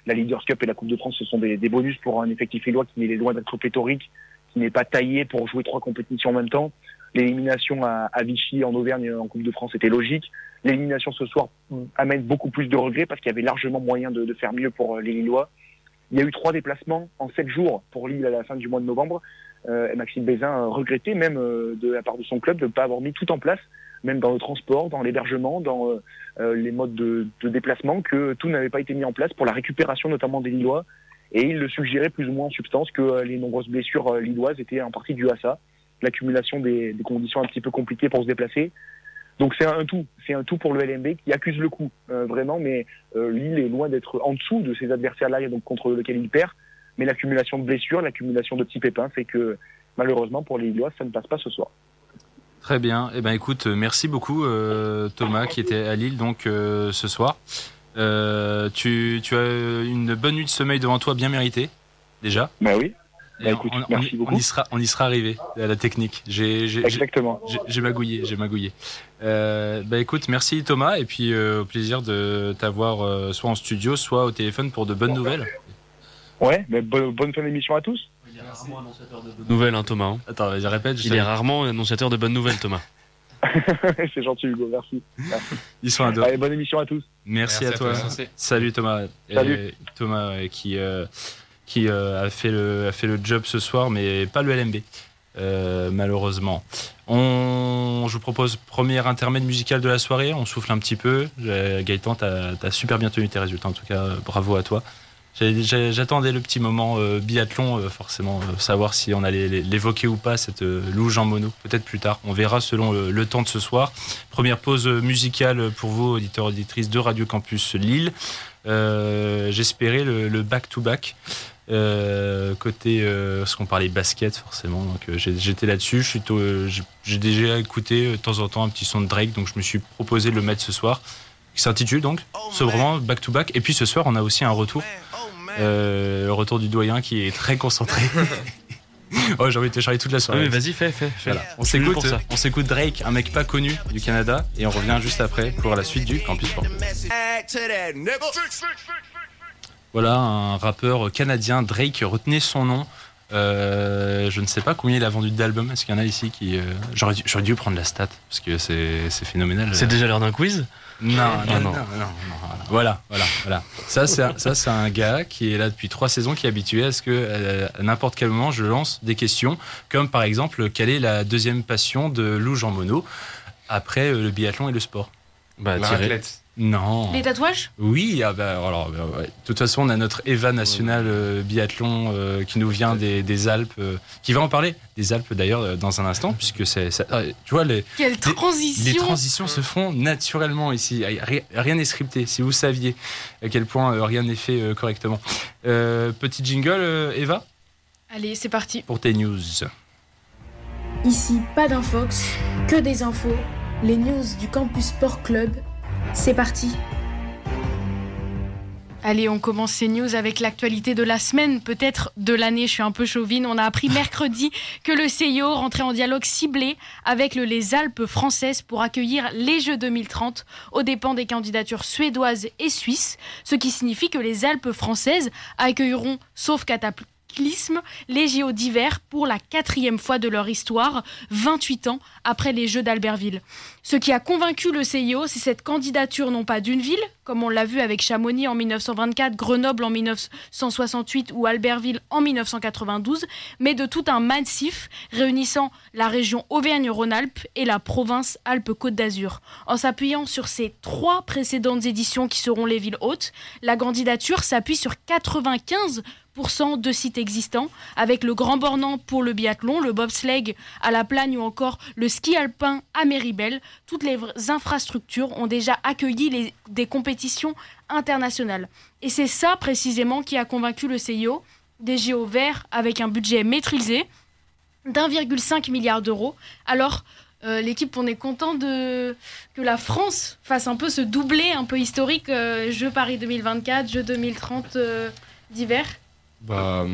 la Leaders Cup et la Coupe de France, ce sont des, bonus pour un effectif lillois qui est loin d'être pléthorique, qui n'est pas taillé pour jouer trois compétitions en même temps. L'élimination à, Vichy en Auvergne en Coupe de France était logique. L'élimination ce soir amène beaucoup plus de regrets parce qu'il y avait largement moyen de, faire mieux pour euh, les Lillois. Il y a eu trois déplacements en sept jours pour Lille à la fin du mois de novembre. Euh, Maxime Bézin regrettait même euh, de la part de son club de ne pas avoir mis tout en place, même dans le transport, dans l'hébergement, dans euh, les modes de, de, déplacement, que tout n'avait pas été mis en place pour la récupération notamment des Lillois. Et il le suggérait plus ou moins en substance que les nombreuses blessures lilloises étaient en partie dues à ça l'accumulation des, conditions un petit peu compliquées pour se déplacer. Donc c'est un tout, c'est un tout pour le LMB qui accuse le coup euh, vraiment, mais euh, Lille est loin d'être en dessous de ses adversaires-là, donc contre lequel il perd. Mais l'accumulation de blessures, l'accumulation de petits pépins fait que malheureusement pour les Lillois, ça ne passe pas ce soir. Très bien. Eh ben écoute, merci beaucoup euh, Thomas qui était à Lille donc ce soir. tu, tu as une bonne nuit de sommeil devant toi, bien méritée déjà. Bah oui. Bah, on, y sera, on y sera arrivé à la technique. J'ai, Exactement. J'ai magouillé, j'ai magouillé. Euh, bah écoute, merci Thomas, et puis euh, au plaisir de t'avoir euh, soit en studio, soit au téléphone pour de bonnes nouvelles. Ouais, mais bonne, bonne fin d'émission à tous. Il est rarement annonciateur de bonnes nouvelles, hein, Thomas. hein. Attends, vas-y, répète. je Il est rarement annonciateur de bonnes nouvelles, Thomas. (laughs) c'est gentil, Hugo, merci. Ils sont ados. Allez, bonne émission à tous. Merci, Merci à à toi. Salut Thomas. Salut. Et Thomas qui, euh, qui euh, a, fait le, a fait le job ce soir, mais pas le LMB, euh, malheureusement. On, je vous propose premier intermède musical de la soirée. On souffle un petit peu. Gaëtan, t'as as super bien tenu tes résultats. En tout cas, bravo à toi. J'attendais le petit moment euh, biathlon, euh, forcément, euh, savoir si on allait l'é- l'évoquer ou pas, cette louge en mono. Peut-être plus tard. On verra selon le, le temps de ce soir. Première pause musicale pour vous, auditeurs auditrices de Radio Campus Lille. J'espérais le back-to-back. Côté, parce qu'on parlait basket forcément, donc j'étais là-dessus. J'ai- déjà écouté de temps en temps un petit son de Drake, donc je me suis proposé de le mettre ce soir. Qui s'intitule donc sobrement back-to-back. Et puis ce soir, on a aussi un retour, euh, le retour du doyen qui est très concentré. (laughs) oh, j'ai envie de te charler toute la soirée. vas-y, fais, fais, fais. Voilà. On s'écoute, on s'écoute Drake, un mec pas connu du Canada, et on revient juste après pour la suite du Campus Sport. Voilà, un rappeur canadien, Drake, retenez son nom. Euh, je ne sais pas combien il a vendu d'albums. Est-ce qu'il y en a ici qui. euh, J'aurais dû, dû prendre la stat, parce que c'est phénoménal. C'est déjà l'heure d'un quiz Non, non, Ah, non, non. non, non, Voilà, voilà, voilà. Ça, c'est un, ça, c'est un gars qui est là depuis trois saisons, qui est habitué à ce que euh, à n'importe quel moment, je lance des questions, comme par exemple, quelle est la deuxième passion de Lou Jean Monod après euh, le biathlon et le sport? Bah, La raclette. Non. Les tatouages? Oui, ah bah, alors, bah, ouais. de toute façon, on a notre Eva national euh, biathlon euh, qui nous vient des, des Alpes, euh, qui va en parler des Alpes d'ailleurs euh, dans un instant, puisque c'est, ça- euh, tu vois, les, Quelle transition les transitions se font naturellement ici. Rien- Rien n'est scripté. Si vous saviez à quel point euh, rien n'est fait euh, correctement. Euh, petit jingle, euh, Eva, Allez, c'est parti. pour tes news. Ici, pas d'infox, que des infos, les news du Campus Sport Club. C'est parti. Allez, on commence ces news avec l'actualité de la semaine, peut-être de l'année. Je suis un peu chauvine. On a appris mercredi que le CIO rentrait en dialogue ciblé avec le- les Alpes françaises pour accueillir les Jeux 2030 aux dépens des candidatures suédoises et suisses, ce qui signifie que les Alpes françaises accueilleront, sauf les JO d'hiver pour la quatrième fois de leur histoire, 28 ans après les Jeux d'Albertville. Ce qui a convaincu le CIO, c'est cette candidature non pas d'une ville, comme on l'a vu avec Chamonix en 1924, Grenoble en 1968 ou Albertville en 1992, mais de tout un massif réunissant la région Auvergne-Rhône-Alpes et la province Alpes-Côte d'Azur. En s'appuyant sur ces trois précédentes éditions qui seront les villes hautes, la candidature s'appuie sur 95% de sites existants, avec le Grand Bornand pour le biathlon, le bobsleigh à la Plagne ou encore le ski alpin à Méribel. Toutes les infrastructures ont déjà accueilli des compétitions internationales. Et c'est ça précisément qui a convaincu le CIO, des JO verts avec un budget maîtrisé d'1,5 milliard d'euros. Alors, euh, l'équipe, on est content de que la France fasse un peu ce doublé un peu historique, euh, Jeux Paris 2024, Jeux 2030 euh, d'hiver. Bah,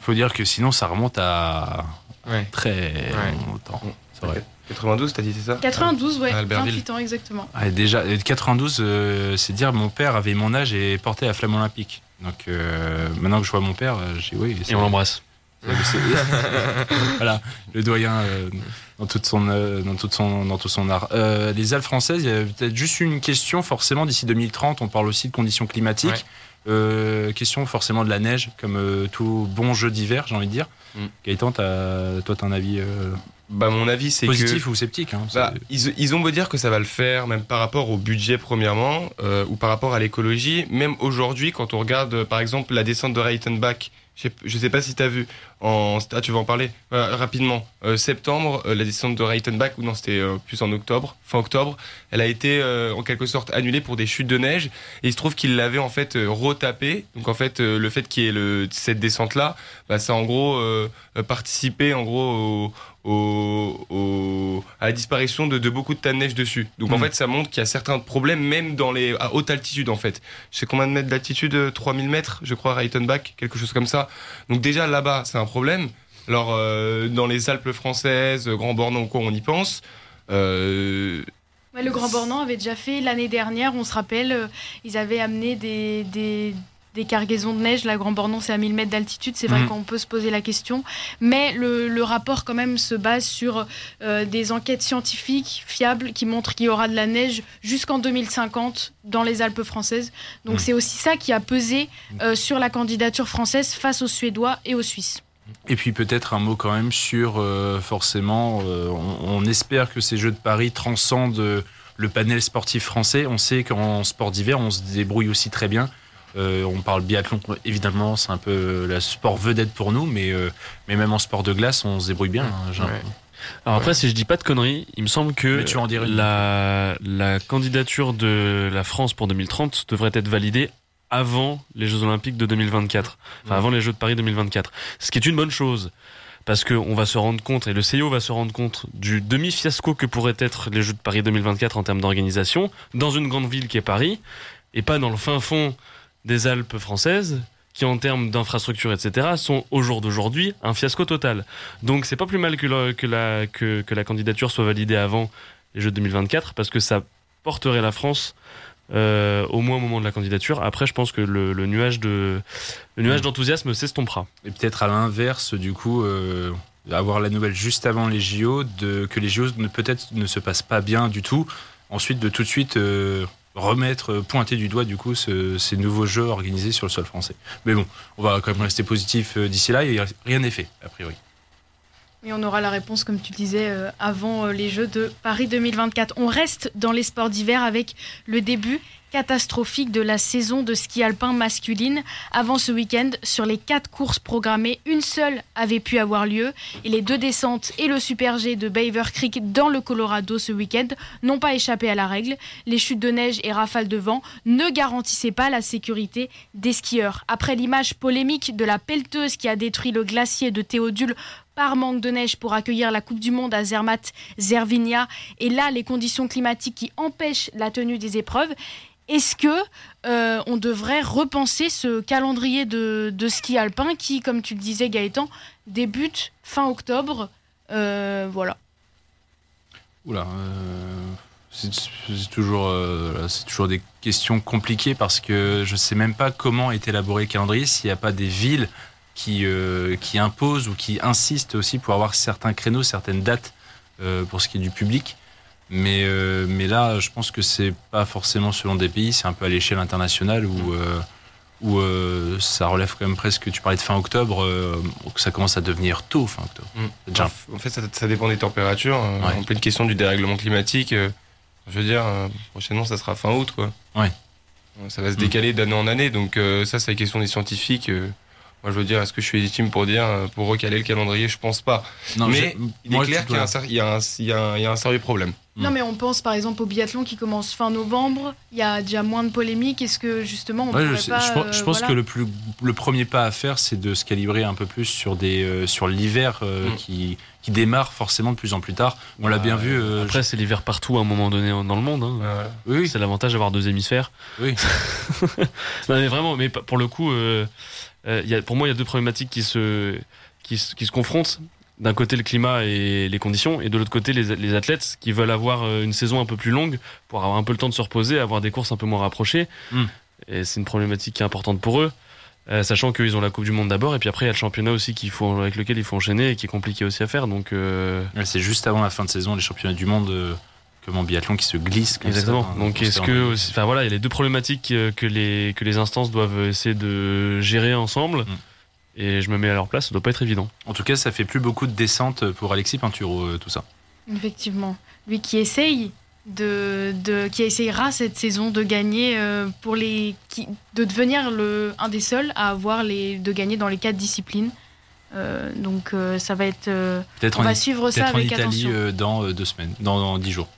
Faut dire que sinon, ça remonte à Ouais. très longtemps. C'est vrai. 92, t'as dit, c'est ça 92, ouais, À Albertville. 28 ans exactement. Ah, déjà, euh, 92, euh, c'est dire mon père avait mon âge et portait la flamme olympique. Donc euh, maintenant que je vois mon père, euh, j'ai oui. c'est- Et on l'embrasse. (laughs) voilà, le doyen euh, dans toute son euh, dans toute son dans tout son art. Euh, les Alpes françaises, il y a peut-être juste une question forcément d'ici 2030. On parle aussi de conditions climatiques. Ouais. Euh, question forcément de la neige, comme euh, tout bon jeu d'hiver, j'ai envie de dire. Mm. Gaëtan, t'as- toi, t'as un avis euh, Bah, mon avis, c'est que. positif ou sceptique hein, Bah, ils, ils ont beau dire que ça va le faire, même par rapport au budget premièrement, euh, ou par rapport à l'écologie. Même aujourd'hui, quand on regarde par exemple la descente de Reitenbach, je sais, pas si tu as vu, en, ah, tu vas en parler Voilà, rapidement. Euh, septembre, euh, la descente de Reitenbach, ou non, c'était euh, plus en octobre, fin octobre, elle a été euh, en quelque sorte annulée pour des chutes de neige. Et il se trouve qu'ils l'avaient en fait euh, retapé. Donc en fait, euh, le fait qu'il y ait le, cette descente-là, bah, ça a en gros euh, euh, participé en gros au, au- au- à la disparition de, de beaucoup de tas de neige dessus. Donc en Mm. fait, ça montre qu'il y a certains problèmes, même dans les, à haute altitude en fait. Je sais combien de mètres d'altitude euh, 3000 mètres, je crois, à Reitenbach, quelque chose comme ça. Donc déjà là-bas, c'est un problème. Alors euh, dans les Alpes françaises, Grand Bornand quoi, on y pense. Euh, le Grand Bornand avait déjà fait l'année dernière, on se rappelle, euh, ils avaient amené des, des cargaisons de neige. La Grand Bornand, c'est à 1000 mètres d'altitude. C'est vrai Mhm. qu'on peut se poser la question. Mais le, le rapport, quand même, se base sur euh, des enquêtes scientifiques fiables qui montrent qu'il y aura de la neige jusqu'en 2050 dans les Alpes françaises. Donc, Mhm. c'est aussi ça qui a pesé euh, sur la candidature française face aux Suédois et aux Suisses. Et puis peut-être un mot quand même sur euh, forcément, on, on espère que ces Jeux de Paris transcendent le panel sportif français. On sait qu'en sport d'hiver, on se débrouille aussi très bien. Euh, on parle biathlon, évidemment, c'est un peu le sport vedette pour nous, mais, euh, mais même en sport de glace, on se débrouille bien. hein, Ouais. Alors après, si je dis pas de conneries, il me semble que tu en la, la candidature de la France pour 2030 devrait être validée avant les Jeux Olympiques de 2024, enfin Ouais. avant les Jeux de Paris 2024. Ce qui est une bonne chose, parce qu'on va se rendre compte, et le CIO va se rendre compte du demi-fiasco que pourraient être les Jeux de Paris 2024 en termes d'organisation, dans une grande ville qui est Paris, et pas dans le fin fond des Alpes françaises, qui en termes d'infrastructure, etc., sont au jour d'aujourd'hui un fiasco total. Donc c'est pas plus mal que la, que, la, que, que la candidature soit validée avant les Jeux de 2024, parce que ça porterait la France euh, au moins au moment de la candidature. Après, je pense que le, le nuage de le nuage d'enthousiasme s'estompera. Et peut-être à l'inverse, du coup, euh, avoir la nouvelle juste avant les JO, de, que les JO ne, peut-être ne se passent pas bien du tout. Ensuite, de tout de suite euh, remettre, euh, pointer du doigt, du coup, ce- ces nouveaux jeux organisés sur le sol français. Mais bon, on va quand même rester positif euh, d'ici là, et rien n'est fait, a priori. Et on aura la réponse, comme tu disais, euh, avant euh, les Jeux de Paris 2024. On reste dans les sports d'hiver avec le début catastrophique de la saison de ski alpin masculine. Avant ce week-end, sur les quatre courses programmées, une seule avait pu avoir lieu. Et les deux descentes et le Super G de Beaver Creek dans le Colorado ce week-end n'ont pas échappé à la règle. Les chutes de neige et rafales de vent ne garantissaient pas la sécurité des skieurs. Après l'image polémique de la pelleteuse qui a détruit le glacier de Théodule par manque de neige pour accueillir la Coupe du Monde à Zermatt, Zervinia, et là les conditions climatiques qui empêchent la tenue des épreuves. Est-ce que euh, on devrait repenser ce calendrier de, ski alpin qui, comme tu le disais Gaëtan, débute fin octobre Euh, Voilà. Oula, euh, c'est toujours, c'est toujours des questions compliquées parce que je sais même pas comment est élaboré le calendrier s'il n'y a pas des villes qui, euh, qui imposent ou qui insistent aussi pour avoir certains créneaux, certaines dates euh, pour ce qui est du public. Mais, euh, mais là, je pense que c'est pas forcément selon des pays, c'est un peu à l'échelle internationale où, euh, où ça relève quand même presque, tu parlais de fin octobre, que ça commence à devenir tôt fin octobre. Mm. Déjà- En fait, ça, ça dépend des températures. euh, Ouais. En pleine question du dérèglement climatique, je veux dire, prochainement, ça sera fin août, quoi. Ouais. Ça va se Mm. décaler d'année en année, donc ça, c'est la question des scientifiques. Moi, je veux dire, est-ce que je suis légitime pour dire, euh, pour recaler le calendrier? Je pense pas. Non, Mais je- Il moi, est clair qu'il y, a un y y y a sérieux problème. Mm. Non mais on pense par exemple au biathlon qui commence fin novembre, il y a déjà moins de polémiques, est-ce que justement on Ouais, je, pas... je pense, je euh, pense voilà. que le, plus, le premier pas à faire, c'est de se calibrer un peu plus sur, des, euh, sur l'hiver euh, Mm. qui, qui démarre forcément de plus en plus tard. On l'a Ouais, bien vu. euh, Après, c'est l'hiver partout à un moment donné dans le monde. hein. Ouais, oui, oui, C'est l'avantage d'avoir deux hémisphères. oui. (laughs) Non, mais vraiment, mais pour le coup, euh, il y a, pour moi, il y a deux problématiques qui se, qui, se- qui se confrontent. D'un côté, le climat et les conditions, et de l'autre côté, les, les athlètes qui veulent avoir euh, une saison un peu plus longue pour avoir un peu le temps de se reposer, avoir des courses un peu moins rapprochées. Mm. Et c'est une problématique qui est importante pour eux, euh, sachant qu'ils ont la Coupe du Monde d'abord, et puis après, il y a le championnat aussi qu'il faut, avec lequel il faut enchaîner et qui est compliqué aussi à faire. Donc, euh, Ouais, C'est juste avant la fin de saison, les championnats du monde, euh, comme en biathlon, qui se glissent. Comme Exactement. Ça, hein, Donc, on est-ce que, enfin voilà, il y a les deux problématiques euh, que les que les instances doivent essayer de gérer ensemble. Mm. Et je me mets à leur place, ça doit pas être évident. En tout cas, ça fait plus beaucoup de descentes pour Alexis Pinturo, euh, tout ça. Effectivement. Lui qui essaye de, de qui essayera cette saison de gagner euh, pour les qui, de devenir le un des seuls à avoir les de gagner dans les quatre disciplines. Euh, donc euh, ça va être euh, Peut-être on en, va suivre ça peut-être en avec Italie attention. euh, dans euh, deux semaines, dans, dans dix jours.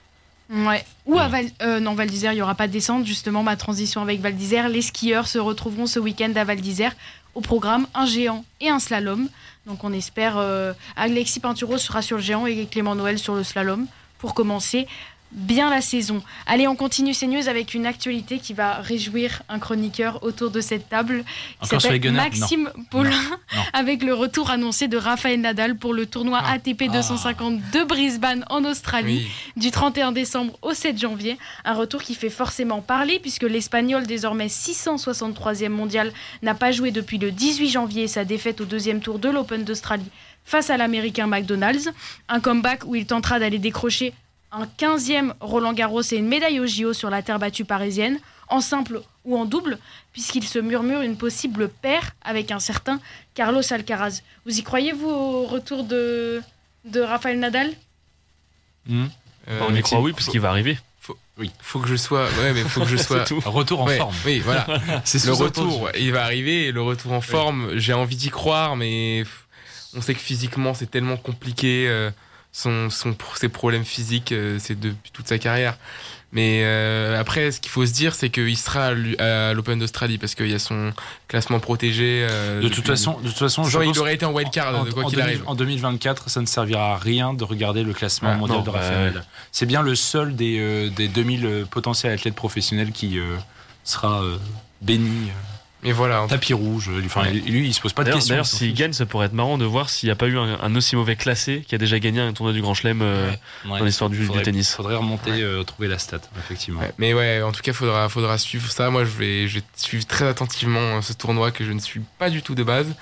Ouais. Ou à Ouais. Val, euh, non, Val d'Isère, il n'y aura pas de descente. Justement, ma transition avec Val d'Isère. Les skieurs se retrouveront ce week-end à Val d'Isère. Au programme, un géant et un slalom. Donc on espère. euh, Alexis Pinturo sera sur le géant et Clément Noël sur le slalom pour commencer bien la saison. Allez, on continue ces news avec une actualité qui va réjouir un chroniqueur autour de cette table. Encore sur les Gunners Maxime Paulin, (laughs) avec le retour annoncé de Rafael Nadal pour le tournoi ATP 250 de Brisbane en Australie du 31 décembre au 7 janvier. Un retour qui fait forcément parler puisque l'Espagnol, désormais 663e mondial, n'a pas joué depuis le 18 janvier sa défaite au deuxième tour de l'Open d'Australie face à l'Américain McDonald's. Un comeback où il tentera d'aller décrocher un 15e Roland Garros et une médaille au JO sur la terre battue parisienne, en simple ou en double, puisqu'il se murmure une possible paire avec un certain Carlos Alcaraz. Vous y croyez, vous, au retour de, de Rafael Nadal? Hmm. euh, On y croit, oui, puisqu'il va arriver. Faut, oui. faut que je sois. Ouais, mais faut que je (laughs) sois. Retour en forme. Oui, voilà. (laughs) C'est le retour. Il va arriver. le retour en forme, j'ai envie d'y croire, mais on sait que physiquement, c'est tellement compliqué. Euh, son, son, ses problèmes physiques, euh, c'est depuis toute sa carrière. Mais euh, après, ce qu'il faut se dire, c'est qu'il sera à l'Open d'Australie parce qu'il y a son classement protégé. Euh, de, toute façon, de toute façon, il aurait été en wildcard, en, quoi qu'il arrive. En 2024, ça ne servira à rien de regarder le classement mondial de Raphaël. C'est bien le seul des, des 2000 potentiels athlètes professionnels qui sera béni. Mais voilà. Tapis rouge. Enfin, lui, il se pose pas de questions. D'ailleurs, s'il gagne, ça pourrait être marrant de voir s'il n'y a pas eu un, aussi mauvais classé qui a déjà gagné un tournoi du Grand Chelem euh, dans l'histoire du, du, tennis. Faudrait remonter, euh, trouver la stat, effectivement. Mais ouais, en tout cas, faudra, faudra suivre ça. Moi, je vais, je vais suivre très attentivement euh, ce tournoi que je ne suis pas du tout de base.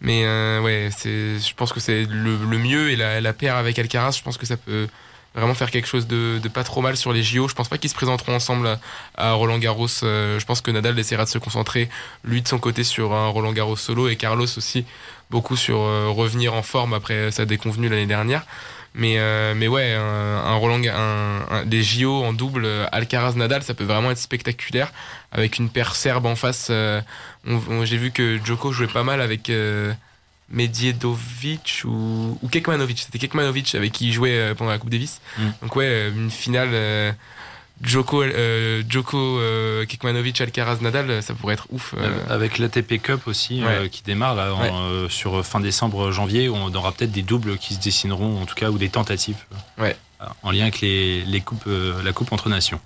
Mais ouais, c'est, je pense que c'est le, mieux et la, la paire avec Alcaraz. Je pense que ça peut vraiment faire quelque chose de, pas trop mal sur les JO. Je pense pas qu'ils se présenteront ensemble à, Roland Garros. Euh, je pense que Nadal essaiera de se concentrer, lui de son côté, sur un Roland Garros solo et Carlos aussi beaucoup sur euh, revenir en forme après sa déconvenue l'année dernière. Mais, euh, mais ouais, un, Roland, un, des JO en double Alcaraz-Nadal, ça peut vraiment être spectaculaire avec une paire serbe en face. J'ai vu que Djoko jouait pas mal avec Medjedovic ou, ou Kekmanovic. C'était Kekmanovic avec qui il jouait euh, pendant la Coupe Davis. Mm. Donc ouais, euh, une finale euh, Djoko, Djoko Kekmanovic, Alcaraz, Nadal, ça pourrait être ouf. Avec l'ATP Cup aussi qui démarre là, sur fin décembre, janvier, on aura peut-être des doubles qui se dessineront, en tout cas, ou des tentatives. Ouais. En lien avec les, les coupes, la Coupe entre nations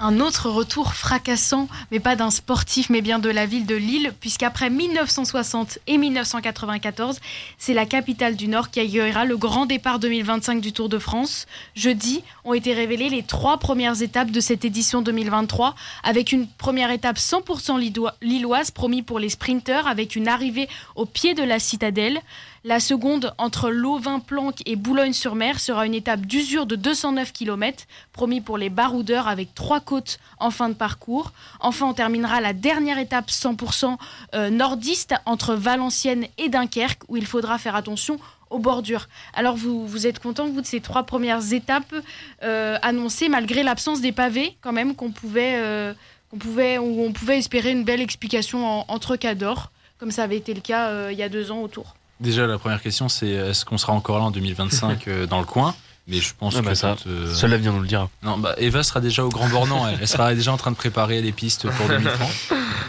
un autre retour fracassant, mais pas d'un sportif, mais bien de la ville de Lille, puisqu'après 1960 et 1994, c'est la capitale du Nord qui accueillera le grand départ 2025 du Tour de France. Jeudi ont été révélées les trois premières étapes de cette édition 2023, avec une première étape 100% lilloise promis pour les sprinteurs, avec une arrivée au pied de la citadelle. La seconde, entre Lauvin-Planck et Boulogne-sur-Mer, sera une étape d'usure de 209 km, promis pour les baroudeurs avec trois côtes en fin de parcours. Enfin, on terminera la dernière étape 100% euh, nordiste entre Valenciennes et Dunkerque, où il faudra faire attention aux bordures. Alors vous, êtes content, vous, de ces trois premières étapes euh, annoncées, malgré l'absence des pavés, quand même, qu'on pouvait, euh, pouvait, où on pouvait espérer une belle explication entre cadors, comme ça avait été le cas il y a deux ans autour Déjà, la première question, c'est est-ce qu'on sera encore là en 2025 (laughs) euh, dans le coin? Mais je pense ah que bah ça, euh, seul l'avenir nous le dira. Non, bah Eva sera déjà au Grand Bornand. Elle, sera (laughs) déjà en train de préparer les pistes pour (laughs) 2030.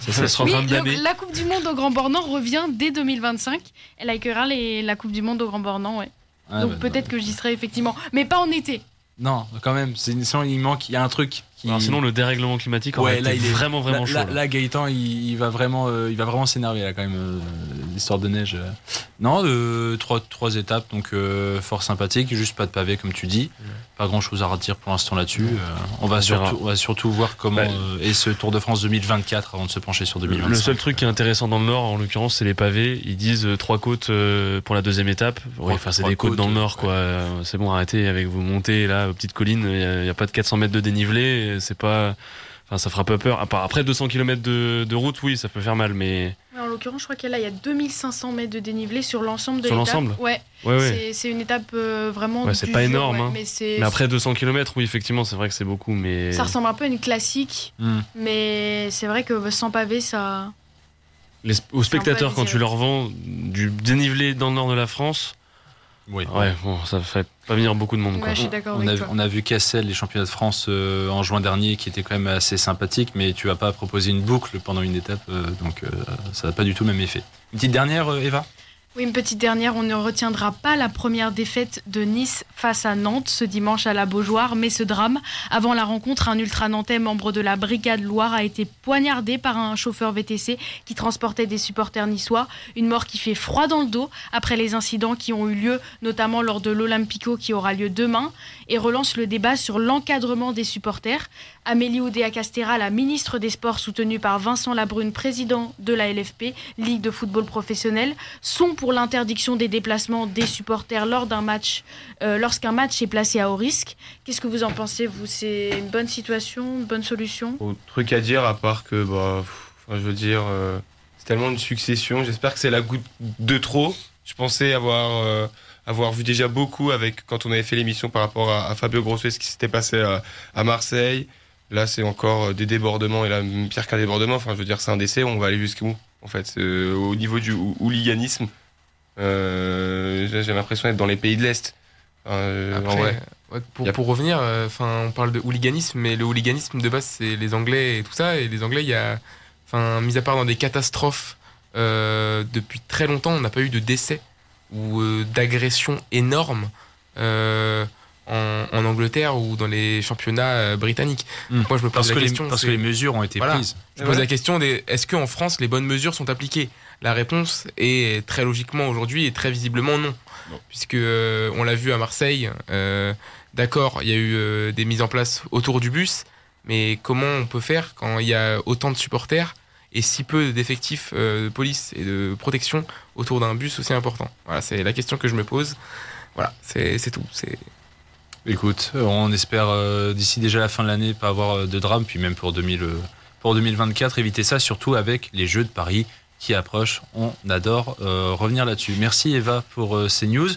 Ça, sera oui, la Coupe du Monde au Grand Bornand revient dès 2025. Elle accueillera les, la Coupe du Monde au Grand Bornand, ouais. Ah Donc bah, peut-être que j'y serai effectivement, mais pas en été. Non, quand même. C'est il manque. Il y a un truc sinon, le dérèglement climatique, ouais, là, il est vraiment, vraiment chaud. Là, là, Gaëtan, il, va vraiment, euh, il va vraiment s'énerver là quand même. Euh, l'histoire de neige. Euh. Non, trois, trois étapes, donc fort sympathique, juste pas de pavé comme tu dis. Pas grand chose à redire pour l'instant là-dessus. on va surtout, on va surtout voir comment est ce Tour de France 2024 avant de se pencher sur 2025. Le seul truc qui est intéressant dans le Nord, en l'occurrence, c'est les pavés. Ils disent trois côtes pour la deuxième étape. Oui, enfin, c'est des côtes, dans le Nord, quoi. C'est bon, arrêtez avec vous montez là aux petites collines. Il n'y a, a, pas de 400 mètres de dénivelé c'est pas. Enfin, ça fera pas peur. Après 200 km de, de, route, oui, ça peut faire mal, mais. En l'occurrence, je crois qu'il y a 2500 mètres de dénivelé sur l'ensemble de l'étape. Sur l'ensemble Ouais. ouais, C'est une étape euh, vraiment. Ouais, c'est pas énorme. Hein. mais, après 200 km, oui, effectivement, c'est vrai que c'est beaucoup, mais. Ça ressemble un peu à une classique, hmm. mais c'est vrai que sans pavé, ça. Les, aux spectateurs, quand tu leur vends du dénivelé dans le nord de la France, oui. Ouais, bon, ça fait pas venir beaucoup de monde. je suis d'accord on, a, on a vu Cassel, les championnats de France euh, en juin dernier, qui était quand même assez sympathique, mais tu vas pas proposer une boucle pendant une étape, euh, donc euh, ça n'a pas du tout le même effet. Une petite dernière, Eva? Oui, une petite dernière, on ne retiendra pas la première défaite de Nice face à Nantes ce dimanche à la Beaujoire, mais ce drame. Avant la rencontre, un ultra-nantais membre de la brigade Loire a été poignardé par un chauffeur VTC qui transportait des supporters niçois. Une mort qui fait froid dans le dos après les incidents qui ont eu lieu, notamment lors de l'Olympico qui aura lieu demain, et relance le débat sur l'encadrement des supporters. Amélie Oudéa-Castera, la ministre des Sports, soutenue par Vincent Labrune, président de la LFP, Ligue de football professionnel, sont pour l'interdiction des déplacements des supporters lors d'un match, euh, lorsqu'un match est placé à haut risque. Qu'est-ce que vous en pensez, vous? C'est une bonne situation, une bonne solution? Truc à dire, à part que, bah, je veux dire, euh, c'est tellement une succession. J'espère que c'est la goutte de trop. Je pensais avoir, euh, avoir vu déjà beaucoup avec quand on avait fait l'émission par rapport à, Fabio Grosso ce qui s'était passé à, Marseille. Là, c'est encore des débordements et là, pire qu'un débordement. Enfin, je veux dire, c'est un décès. On va aller jusqu'où En fait, au niveau du hooliganisme, euh, j'ai l'impression d'être dans les pays de l'Est. Euh, pour, pour, revenir, euh, enfin, on parle de hooliganisme, mais le hooliganisme de base, c'est les Anglais et tout ça. Et les Anglais, il y a, enfin, mis à part dans des catastrophes, depuis très longtemps, on n'a pas eu de décès ou d'agressions énormes. En, Angleterre ou dans les championnats britanniques. Hmm. Moi, je me pose parce la question. parce que les mesures ont été prises. Je pose la question est-ce qu'en France, les bonnes mesures sont appliquées? La réponse est très logiquement aujourd'hui et très visiblement non. Puisque euh, on l'a vu à Marseille, euh, d'accord, il y a eu euh, des mises en place autour du bus, mais comment on peut faire quand il y a autant de supporters et si peu d'effectifs de police et de protection autour d'un bus aussi important? Voilà, c'est la question que je me pose. Voilà, c'est tout. C'est Écoute, on espère d'ici déjà la fin de l'année pas avoir de drame, puis même pour, 2000, pour 2024, éviter ça, surtout avec les Jeux de Paris qui approche. On adore euh, revenir là-dessus. Merci Eva pour euh, ces news.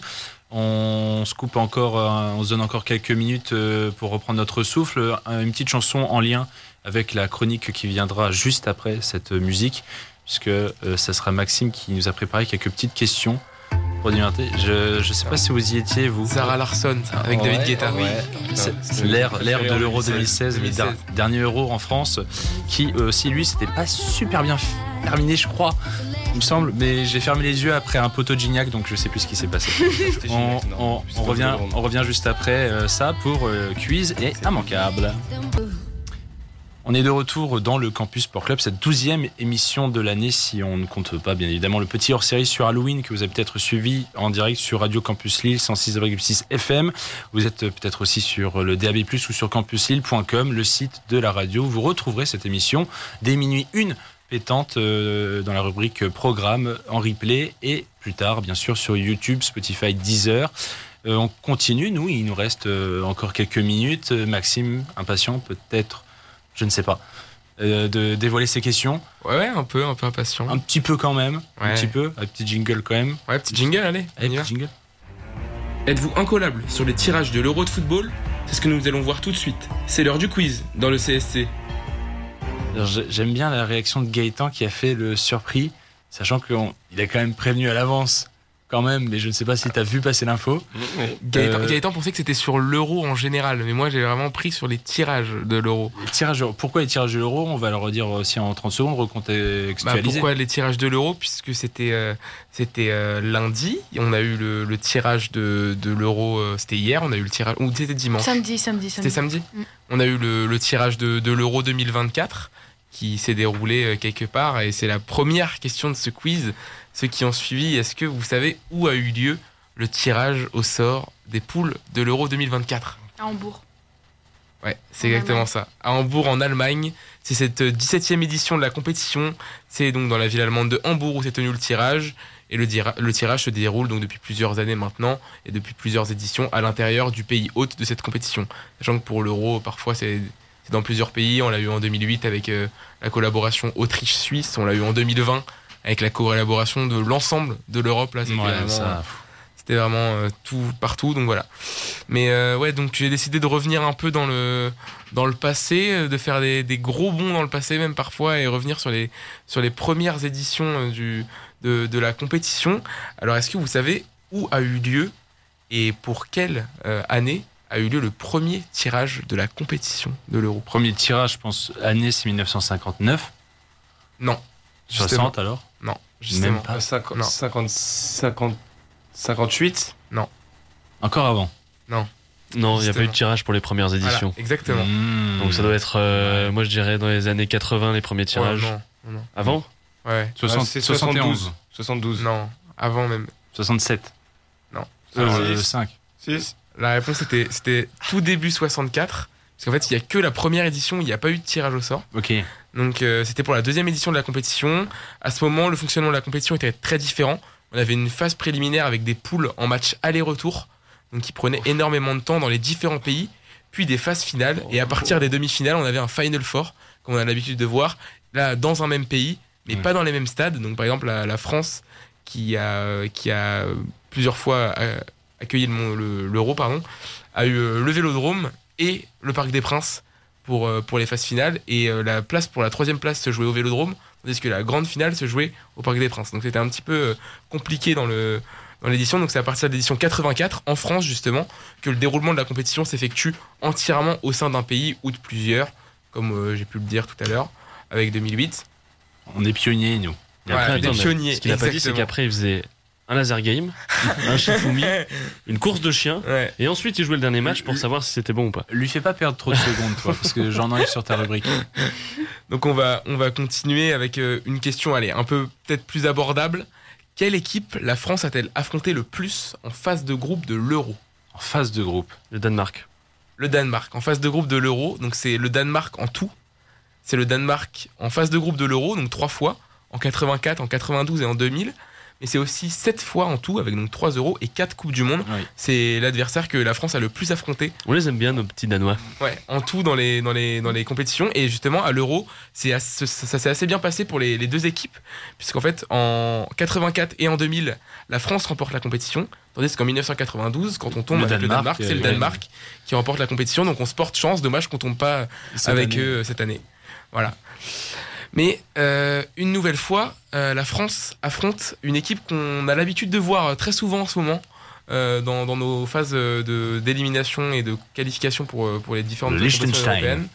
On se coupe encore, euh, on se donne encore quelques minutes pour reprendre notre souffle. Une petite chanson en lien avec la chronique qui viendra juste après cette musique, puisque ça sera Maxime qui nous a préparé quelques petites questions pour Je ne sais pas si vous y étiez, vous. Sarah Larson, avec David Guetta. Oui. C'est l'ère de l'Euro 2016, 2016, dernier Euro en France, qui aussi, lui, c'était pas super bien terminé, je crois, il me semble. Mais j'ai fermé les yeux après un poteau de Gignac, donc je sais plus ce qui s'est passé. (laughs) on, revient, on revient juste après euh, ça pour euh, quiz et immanquable. On est de retour dans le Campus Sport Club, cette douzième émission de l'année, si on ne compte pas bien évidemment le petit hors-série sur Halloween que vous avez peut-être suivi en direct sur Radio Campus Lille 106,6 FM. Vous êtes peut-être aussi sur le DAB+, ou sur campuslille.com, le site de la radio. Vous retrouverez cette émission dès minuit 1 pétante euh, dans la rubrique programme en replay et plus tard, bien sûr, sur YouTube, Spotify, Deezer. Euh, on continue, nous, il nous reste euh, encore quelques minutes. Maxime, impatient peut-être, je ne sais pas, de dévoiler ses questions. Ouais, un peu, un peu impatient. Un petit peu quand même, un petit peu, un petit jingle quand même. Ouais, petit jingle, allez. allez petit jingle. Êtes-vous incollable sur les tirages de l'Euro de football? C'est ce que nous allons voir tout de suite. C'est l'heure du quiz dans le CSC. J'aime bien la réaction de Gaëtan qui a fait le surpris, sachant qu'il a quand même prévenu à l'avance quand même, mais je ne sais pas si tu as vu passer l'info. Euh, Gaëtan, pensait que c'était sur l'euro en général, mais moi j'ai vraiment pris sur les tirages de l'euro. Tirages, pourquoi les tirages de l'euro? On va le redire aussi en 30 secondes, recontextualiser. Bah pourquoi les tirages de l'euro? Puisque c'était euh, c'était euh, lundi, on a eu le, tirage de, de l'euro, c'était hier, on a eu le tirage, ou c'était dimanche? Samedi, samedi, samedi. C'était samedi mm. On a eu le, le tirage de, de l'euro 2024 qui s'est déroulé quelque part. Et c'est la première question de ce quiz. Ceux qui ont suivi, est-ce que vous savez où a eu lieu le tirage au sort des poules de l'Euro 2024 À Hambourg. Ouais, c'est exactement ça. À Hambourg, en Allemagne. C'est cette 17e édition de la compétition. C'est donc dans la ville allemande de Hambourg où s'est tenu le tirage. Et le, le, tirage se déroule donc depuis plusieurs années maintenant et depuis plusieurs éditions à l'intérieur du pays hôte de cette compétition. Sachant que pour l'euro, parfois c'est c'est dans plusieurs pays. On l'a eu en 2008 avec euh, la collaboration Autriche-Suisse. On l'a eu en 2020 avec la collaboration de l'ensemble de l'Europe. Là, c'était vraiment, euh, tout partout. Donc voilà. Mais euh, ouais, donc j'ai décidé de revenir un peu dans le dans le passé, de faire des, gros bonds dans le passé même parfois et revenir sur les sur les premières éditions du de, de la compétition. Alors est-ce que vous savez où a eu lieu et pour quelle année a eu lieu le premier tirage de la compétition de l'euro? Premier tirage, je pense, année, c'est 1959 Non. 60 alors Non. justement. Même pas. 50, Non. 50, 50, 58 Encore avant. Non. Non, il n'y a pas eu de tirage pour les premières Voilà, éditions. exactement. Mmh. Donc ça doit être, euh, moi je dirais dans les années 80, les premiers tirages. Ouais, non, non, non. Avant Ouais. 60 Ah, c'est 71. 72. Non, avant même. 67. Non. Euh, Six. 5. 6 La réponse était, c'était tout début 64. Parce qu'en fait, il y a que la première édition, il n'y a pas eu de tirage au sort. Ok. Donc euh, c'était pour la deuxième édition de la compétition. À ce moment, le fonctionnement de la compétition était très différent. On avait une phase préliminaire avec des poules en match aller-retour, donc qui prenaient énormément de temps dans les différents pays, puis des phases finales. Et à partir des demi-finales, on avait un Final Four, comme on a l'habitude de voir, là dans un même pays, mais Ouais. pas dans les mêmes stades. Donc par exemple, la, la France, qui a, qui a plusieurs fois euh, accueilli le le- l'Euro, pardon, a eu euh, le Vélodrome et le Parc des Princes pour, euh, pour les phases finales. Et euh, la place pour la troisième place se jouait au Vélodrome, tandis que la grande finale se jouait au Parc des Princes. Donc c'était un petit peu euh, compliqué dans le dans l'édition. Donc c'est à partir de l'édition 84 en France justement que le déroulement de la compétition s'effectue entièrement au sein d'un pays ou de plusieurs, comme j'ai pu le dire tout à l'heure avec 2008. On est pionniers, nous. Et Ouais, après, attends, mais pionniers, Ce qu'il n'a pas dit, c'est qu'après, il faisait un laser game, (laughs) un Shifumi, une course de chien, Ouais. et ensuite il jouait le dernier match pour savoir si c'était bon ou pas. Lui fais pas perdre trop de secondes, toi, parce que j'en enlève sur ta rubrique. (laughs) Donc on va, on va continuer avec euh, une question, allez, un peu peut-être plus abordable. Quelle équipe la France a-t-elle affronté le plus en phase de groupe de l'Euro? En phase de groupe. Le Danemark. Le Danemark. En phase de groupe de l'Euro, donc c'est le Danemark en tout. C'est le Danemark en phase de groupe de l'Euro, donc trois fois, en 84, en 92 et en 2000. Mais c'est aussi sept fois en tout, avec donc 3 euros et 4 Coupes du Monde. Oui. C'est l'adversaire que la France a le plus affronté On les aime bien, nos petits Danois. Ouais, en tout dans les, dans les, dans les compétitions. Et justement, à l'Euro, ça, ça s'est assez bien passé pour les, les deux équipes. Puisqu'en fait, en 84 et en 2000, la France remporte la compétition. Tandis qu'en 1992, quand on tombe Le avec le Danemark, c'est le euh, Danemark qui remporte la compétition. Donc on se porte chance. Dommage qu'on tombe pas Cette avec année. eux cette année. Voilà. Mais euh, une nouvelle fois, euh, la France affronte une équipe qu'on a l'habitude de voir très souvent en ce moment euh, dans, dans nos phases euh, de- d'élimination et de qualification pour, euh, pour les différentes Le compétitions européennes.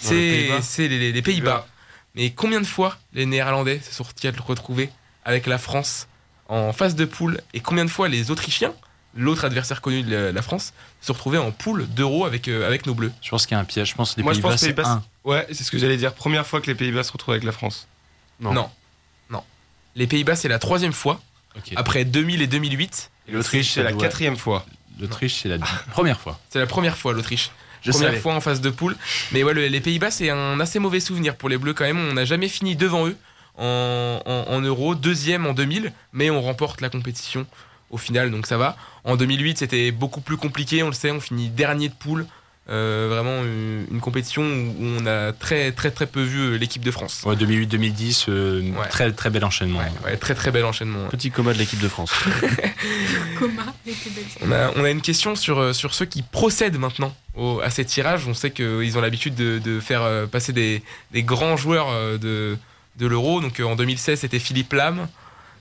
C'est Pays-Bas. c'est les, les Pays-Bas. Mais combien de fois les Néerlandais se sont-ils retrouvés avec la France en phase de poule et combien de fois les Autrichiens, l'autre adversaire connu de la, France, se sont retrouvés en poule d'euro avec, euh, avec nos Bleus? Je pense qu'il y a un piège. Je pense que les Moi, je Pays-Bas, c'est Pays-Bas, un. Ouais, c'est ce que j'allais dire. Première fois que les Pays-Bas se retrouvent avec la France. Non. Non. Non. Les Pays-Bas, c'est la troisième fois, Ok. après 2000 et 2008. Et l'Autriche, C'est la doit- quatrième fois. L'Autriche, c'est la (laughs) première fois. C'est la première fois, l'Autriche. Je première savais. fois en phase de poule. Mais ouais, le- les Pays-Bas, c'est un assez mauvais souvenir pour les Bleus quand même. On n'a jamais fini devant eux en, en, en Euro, deuxième en 2000, mais on remporte la compétition au final, donc ça va. En 2008, c'était beaucoup plus compliqué, on le sait, on finit dernier de poule. Euh, vraiment une, une compétition où on a très très très peu vu euh, l'équipe de France. Ouais, 2008-2010, euh, Ouais. très très bel enchaînement. Ouais, ouais, très très bel enchaînement. Petit coma de l'équipe de France. (laughs) (laughs) Coma. On a, on a une question sur, sur ceux qui procèdent maintenant au- à ces tirages. On sait qu'ils ont l'habitude de, de faire passer des, des grands joueurs de, de l'Euro. Donc en 2016, c'était Philippe Lam.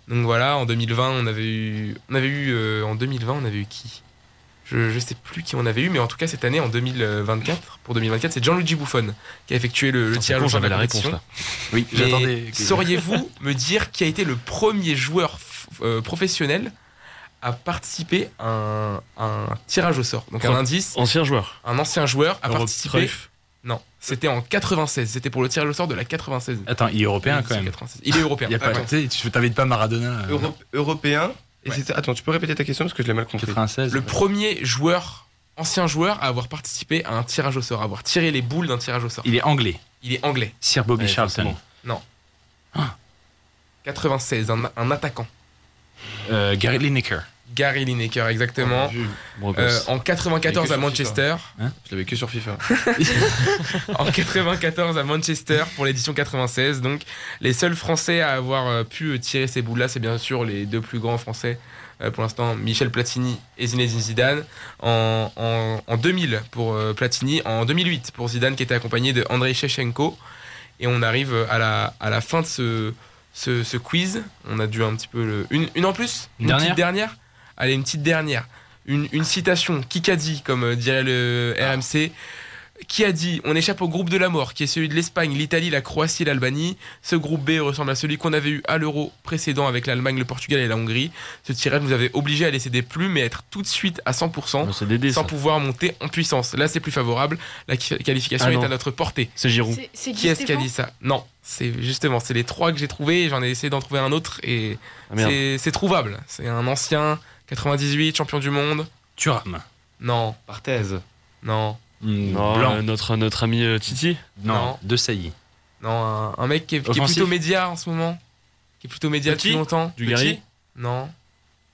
Donc voilà, en 2020, on avait eu, on avait eu euh, en 2020, on avait eu qui? Je, je sais plus qui on avait eu, mais en tout cas cette année, en 2024, pour 2024, c'est Gianluigi Buffon qui a effectué le, le au sort de j'avais la compétition. réponse là. Oui, j'attendais. Sauriez-vous (laughs) me dire qui a été le premier joueur euh, professionnel à participer à un, un tirage au sort? Donc un indice, Ancien joueur. un ancien joueur a participé. Non, c'était en 96. C'était pour le tirage au sort de la 96. Attends, il est européen quand même. 96. Il est européen. Il y a pas, ouais. tu t'invites pas Maradona. euh, Euro- européen. Et Ouais. c'était- Attends, tu peux répéter ta question parce que je l'ai mal compris. 96. Le premier joueur, ancien joueur, à avoir participé à un tirage au sort, à avoir tiré les boules d'un tirage au sort. Il est anglais. Il est anglais. Sir Bobby Ouais, Charlton. forcément. 96, un, un attaquant. Euh, Gary Lineker. Gary Lineker, exactement. Bon Euh, en 94 Il est à Manchester. Je l'avais que sur FIFA. (laughs) en 94 à Manchester pour l'édition 96. Donc, les seuls Français à avoir euh, pu tirer ces boules-là, c'est bien sûr les deux plus grands Français euh, pour l'instant, Michel Platini et Zinedine Zidane. En, en, en 2000 pour euh, Platini, en 2008 pour Zidane qui était accompagné de Andrei Shevchenko. Et on arrive à la, à la fin de ce, ce, ce quiz. On a dû un petit peu le... Une, une en plus Une dernière petite dernière Allez, une petite dernière. Une, une citation, Kikadi, comme euh, dirait le RMC. qui a dit on échappe au groupe de la mort, qui est celui de l'Espagne, l'Italie, la Croatie et l'Albanie. Ce groupe B ressemble à celui qu'on avait eu à l'Euro précédent avec l'Allemagne, le Portugal et la Hongrie. Ce tirage nous avait obligé à laisser des plumes et être tout de suite à 100% C'est Dédé, sans ça. pouvoir monter en puissance. Là, c'est plus favorable. La qui- qualification Ah est à notre portée. C'est Giroud. Qui est-ce qui a dit ça? Non, c'est justement, c'est les trois que j'ai trouvés. et J'en ai essayé d'en trouver un autre et Ah, c'est trouvable. C'est un ancien 98 champion du monde. Thuram. Non, Barthez. non, Hmm, Non, Blanc. euh, notre, notre ami euh, Titi. Non, non. De Sailly. non, un, un mec qui est, qui est Offensif. plutôt média en ce moment, qui est plutôt média Petit depuis longtemps. Dugarry Petit Non,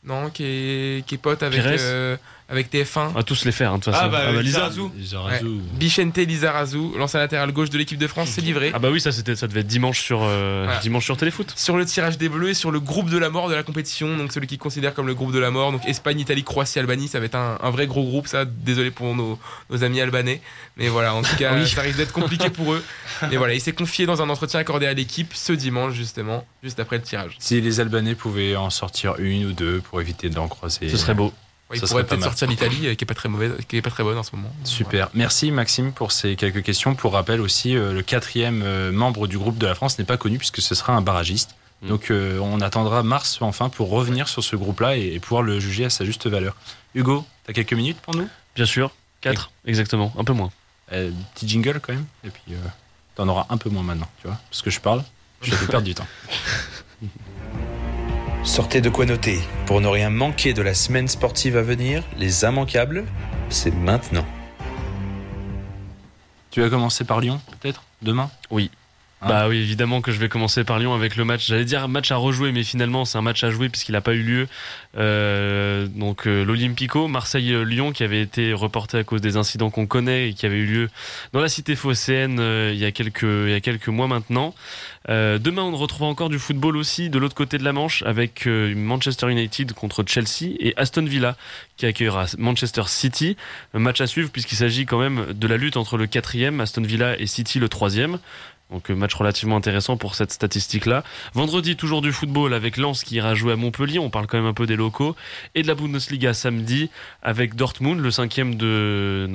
non, qui est, qui est pote avec Pires euh, avec TF1. On va tous les faire, hein, de toute façon. Ah, bah, Lisa. Lizarazu. Lizarazu. Bichente Lizarazu, l'ancien latéral gauche de l'équipe de France, s'est livré. Ah bah oui, ça, c'était, ça devait être dimanche sur, euh, Voilà. dimanche sur Téléfoot. sur le tirage des bleus et sur le groupe de la mort de la compétition, donc celui qui considère comme le groupe de la mort, donc Espagne, Italie, Croatie, Albanie, ça va être un, un vrai gros groupe, ça. Désolé pour nos, nos amis albanais, mais voilà, en tout cas, (laughs) Oui. ça risque d'être compliqué pour eux. Et voilà, il s'est confié dans un entretien accordé à l'équipe ce dimanche justement, juste après le tirage. Si les Albanais pouvaient en sortir une ou deux pour éviter d'en croiser. Ce serait beau. Ouais, il Ça pourrait peut-être sortir l'Italie, euh, qui est pas très mauvaise, qui est pas très bonne en ce moment. Super. Merci Maxime pour ces quelques questions. Pour rappel aussi, euh, le quatrième euh, membre du groupe de la France n'est pas connu puisque ce sera un barragiste. Mm. Donc euh, on attendra mars enfin pour revenir sur ce groupe-là et, et pouvoir le juger à sa juste valeur. Hugo, t'as quelques minutes pour nous? Bien sûr. 4, exactement. Un peu moins. Euh, Petit jingle quand même. Et puis euh, t'en auras un peu moins maintenant, tu vois. Parce que je parle, je te fais perdre du temps. (laughs) Sortez de quoi noter. Pour ne rien manquer de la semaine sportive à venir, les immanquables, c'est maintenant. Tu vas commencer par Lyon, peut-être? Demain? Oui. Hein bah oui, évidemment que je vais commencer par Lyon avec le match. J'allais dire match à rejouer, mais finalement c'est un match à jouer puisqu'il n'a pas eu lieu. Euh, donc euh, l'Olympico, Marseille-Lyon, qui avait été reporté à cause des incidents qu'on connaît et qui avait eu lieu dans la cité phocéenne euh, il, y a quelques, mois maintenant. Demain, on retrouvera encore du football aussi de l'autre côté de la Manche avec Manchester United contre Chelsea et Aston Villa qui accueillera Manchester City. Match à suivre puisqu'il s'agit quand même de la lutte entre le quatrième, Aston Villa, et City, le troisième. Donc euh, match relativement intéressant pour cette statistique-là. Vendredi, toujours du football avec Lens qui ira jouer à Montpellier. On parle quand même un peu des locaux. Et de la Bundesliga samedi avec Dortmund, le cinquième de,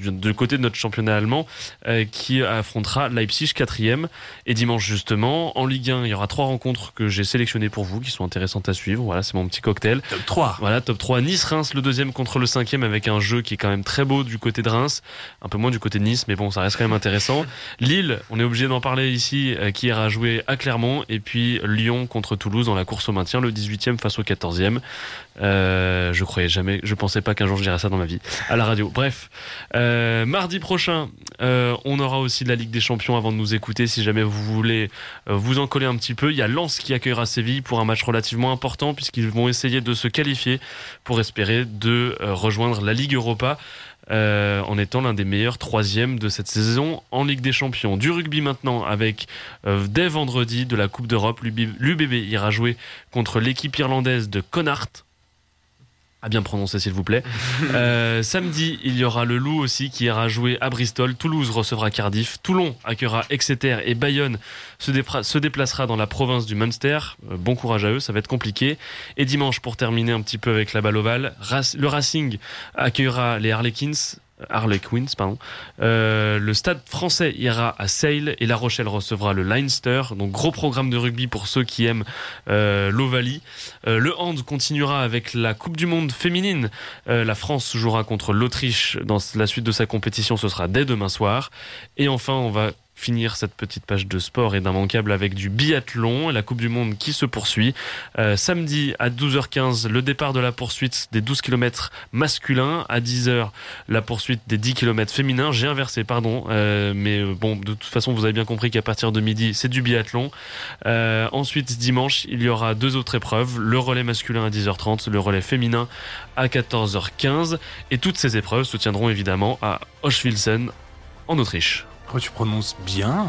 de, côté de notre championnat allemand, euh, qui affrontera Leipzig, quatrième. Et dimanche justement, en Ligue 1, il y aura trois rencontres que j'ai sélectionnées pour vous qui sont intéressantes à suivre. Voilà, c'est mon petit cocktail. Top 3. Voilà, top 3. Nice-Reims, le deuxième contre le cinquième avec un jeu qui est quand même très beau du côté de Reims. Un peu moins du côté de Nice, mais bon, ça reste quand même intéressant. Lille, on est obligé d'en parler ici, euh, qui ira jouer à Clermont. Et puis Lyon contre Toulouse dans la course au maintien, le 18e face au 14e. Euh, je croyais jamais, je pensais pas qu'un jour je dirais ça dans ma vie à la radio. Bref, euh, mardi prochain, on aura aussi la Ligue des Champions avant de nous écouter. Si jamais vous voulez vous en coller un petit peu, il y a Lens qui accueillera Séville pour un match relativement important puisqu'ils vont essayer de se qualifier pour espérer de rejoindre la Ligue Europa. Euh, en étant l'un des meilleurs troisièmes de cette saison en Ligue des Champions. Du rugby maintenant avec euh, dès vendredi de la Coupe d'Europe, l'UBB ira jouer contre l'équipe irlandaise de Connacht. À bien prononcer s'il vous plaît. (laughs) Euh, samedi, il y aura le Loup aussi qui ira jouer à Bristol. Toulouse recevra Cardiff. Toulon accueillera Exeter et Bayonne se, déplacera dans la province du Munster. Euh, bon courage à eux, ça va être compliqué. Et dimanche, pour terminer un petit peu avec la balle ovale, le Racing accueillera les Harlequins. Harlequins, pardon. Euh, le stade français ira à Sale et La Rochelle recevra le Leinster. Donc gros programme de rugby pour ceux qui aiment euh, l'Ovalie. Euh, le hand continuera avec la Coupe du Monde féminine. Euh, la France jouera contre l'Autriche dans la suite de sa compétition. Ce sera dès demain soir. Et enfin, on va finir cette petite page de sport et d'immanquable avec du biathlon, la Coupe du Monde qui se poursuit. Euh, samedi à 12h15, le départ de la poursuite des 12 km masculins. À 10h, la poursuite des 10 km féminins. J'ai inversé, pardon. Euh, mais bon, de toute façon, vous avez bien compris qu'à partir de midi, c'est du biathlon. Euh, ensuite, dimanche, il y aura deux autres épreuves. Le relais masculin à 10h30, le relais féminin à 14h15. Et toutes ces épreuves se tiendront évidemment à Hochwilsen, en Autriche. Oh, tu prononces bien.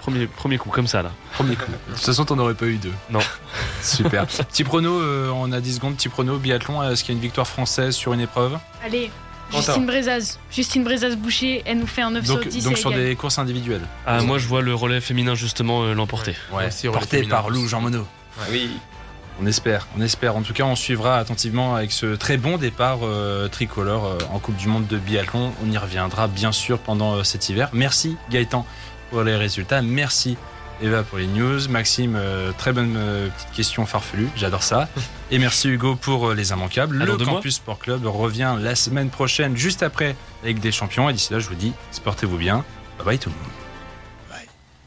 Premier, premier coup, comme ça, là. Premier coup. De toute façon, t'en aurais pas eu deux. Non. (laughs) Super. petit prono, euh, on a 10 secondes. Petit prono, biathlon. Est-ce qu'il y a une victoire française sur une épreuve Allez, Quentin. Justine Brezaz. Justine Brezaz-Boucher, elle nous fait un 9 sur Donc, 10. donc sur des courses individuelles. Ah, moi, je vois le relais féminin justement euh, l'emporter. Ouais, relais porté féminin par. Lou Jean Monod. Oui. On espère, on espère. En tout cas, on suivra attentivement avec ce très bon départ euh, tricolore euh, en Coupe du Monde de biathlon. On y reviendra bien sûr pendant euh, cet hiver. Merci Gaëtan pour les résultats. Merci Eva pour les news. Maxime, très bonne petite question farfelue. J'adore ça. (laughs) Et merci Hugo pour les immanquables. Alors Le Campus Sport Club revient la semaine prochaine, juste après, avec des champions. Et d'ici là, je vous dis, sportez-vous bien. Bye bye tout le monde.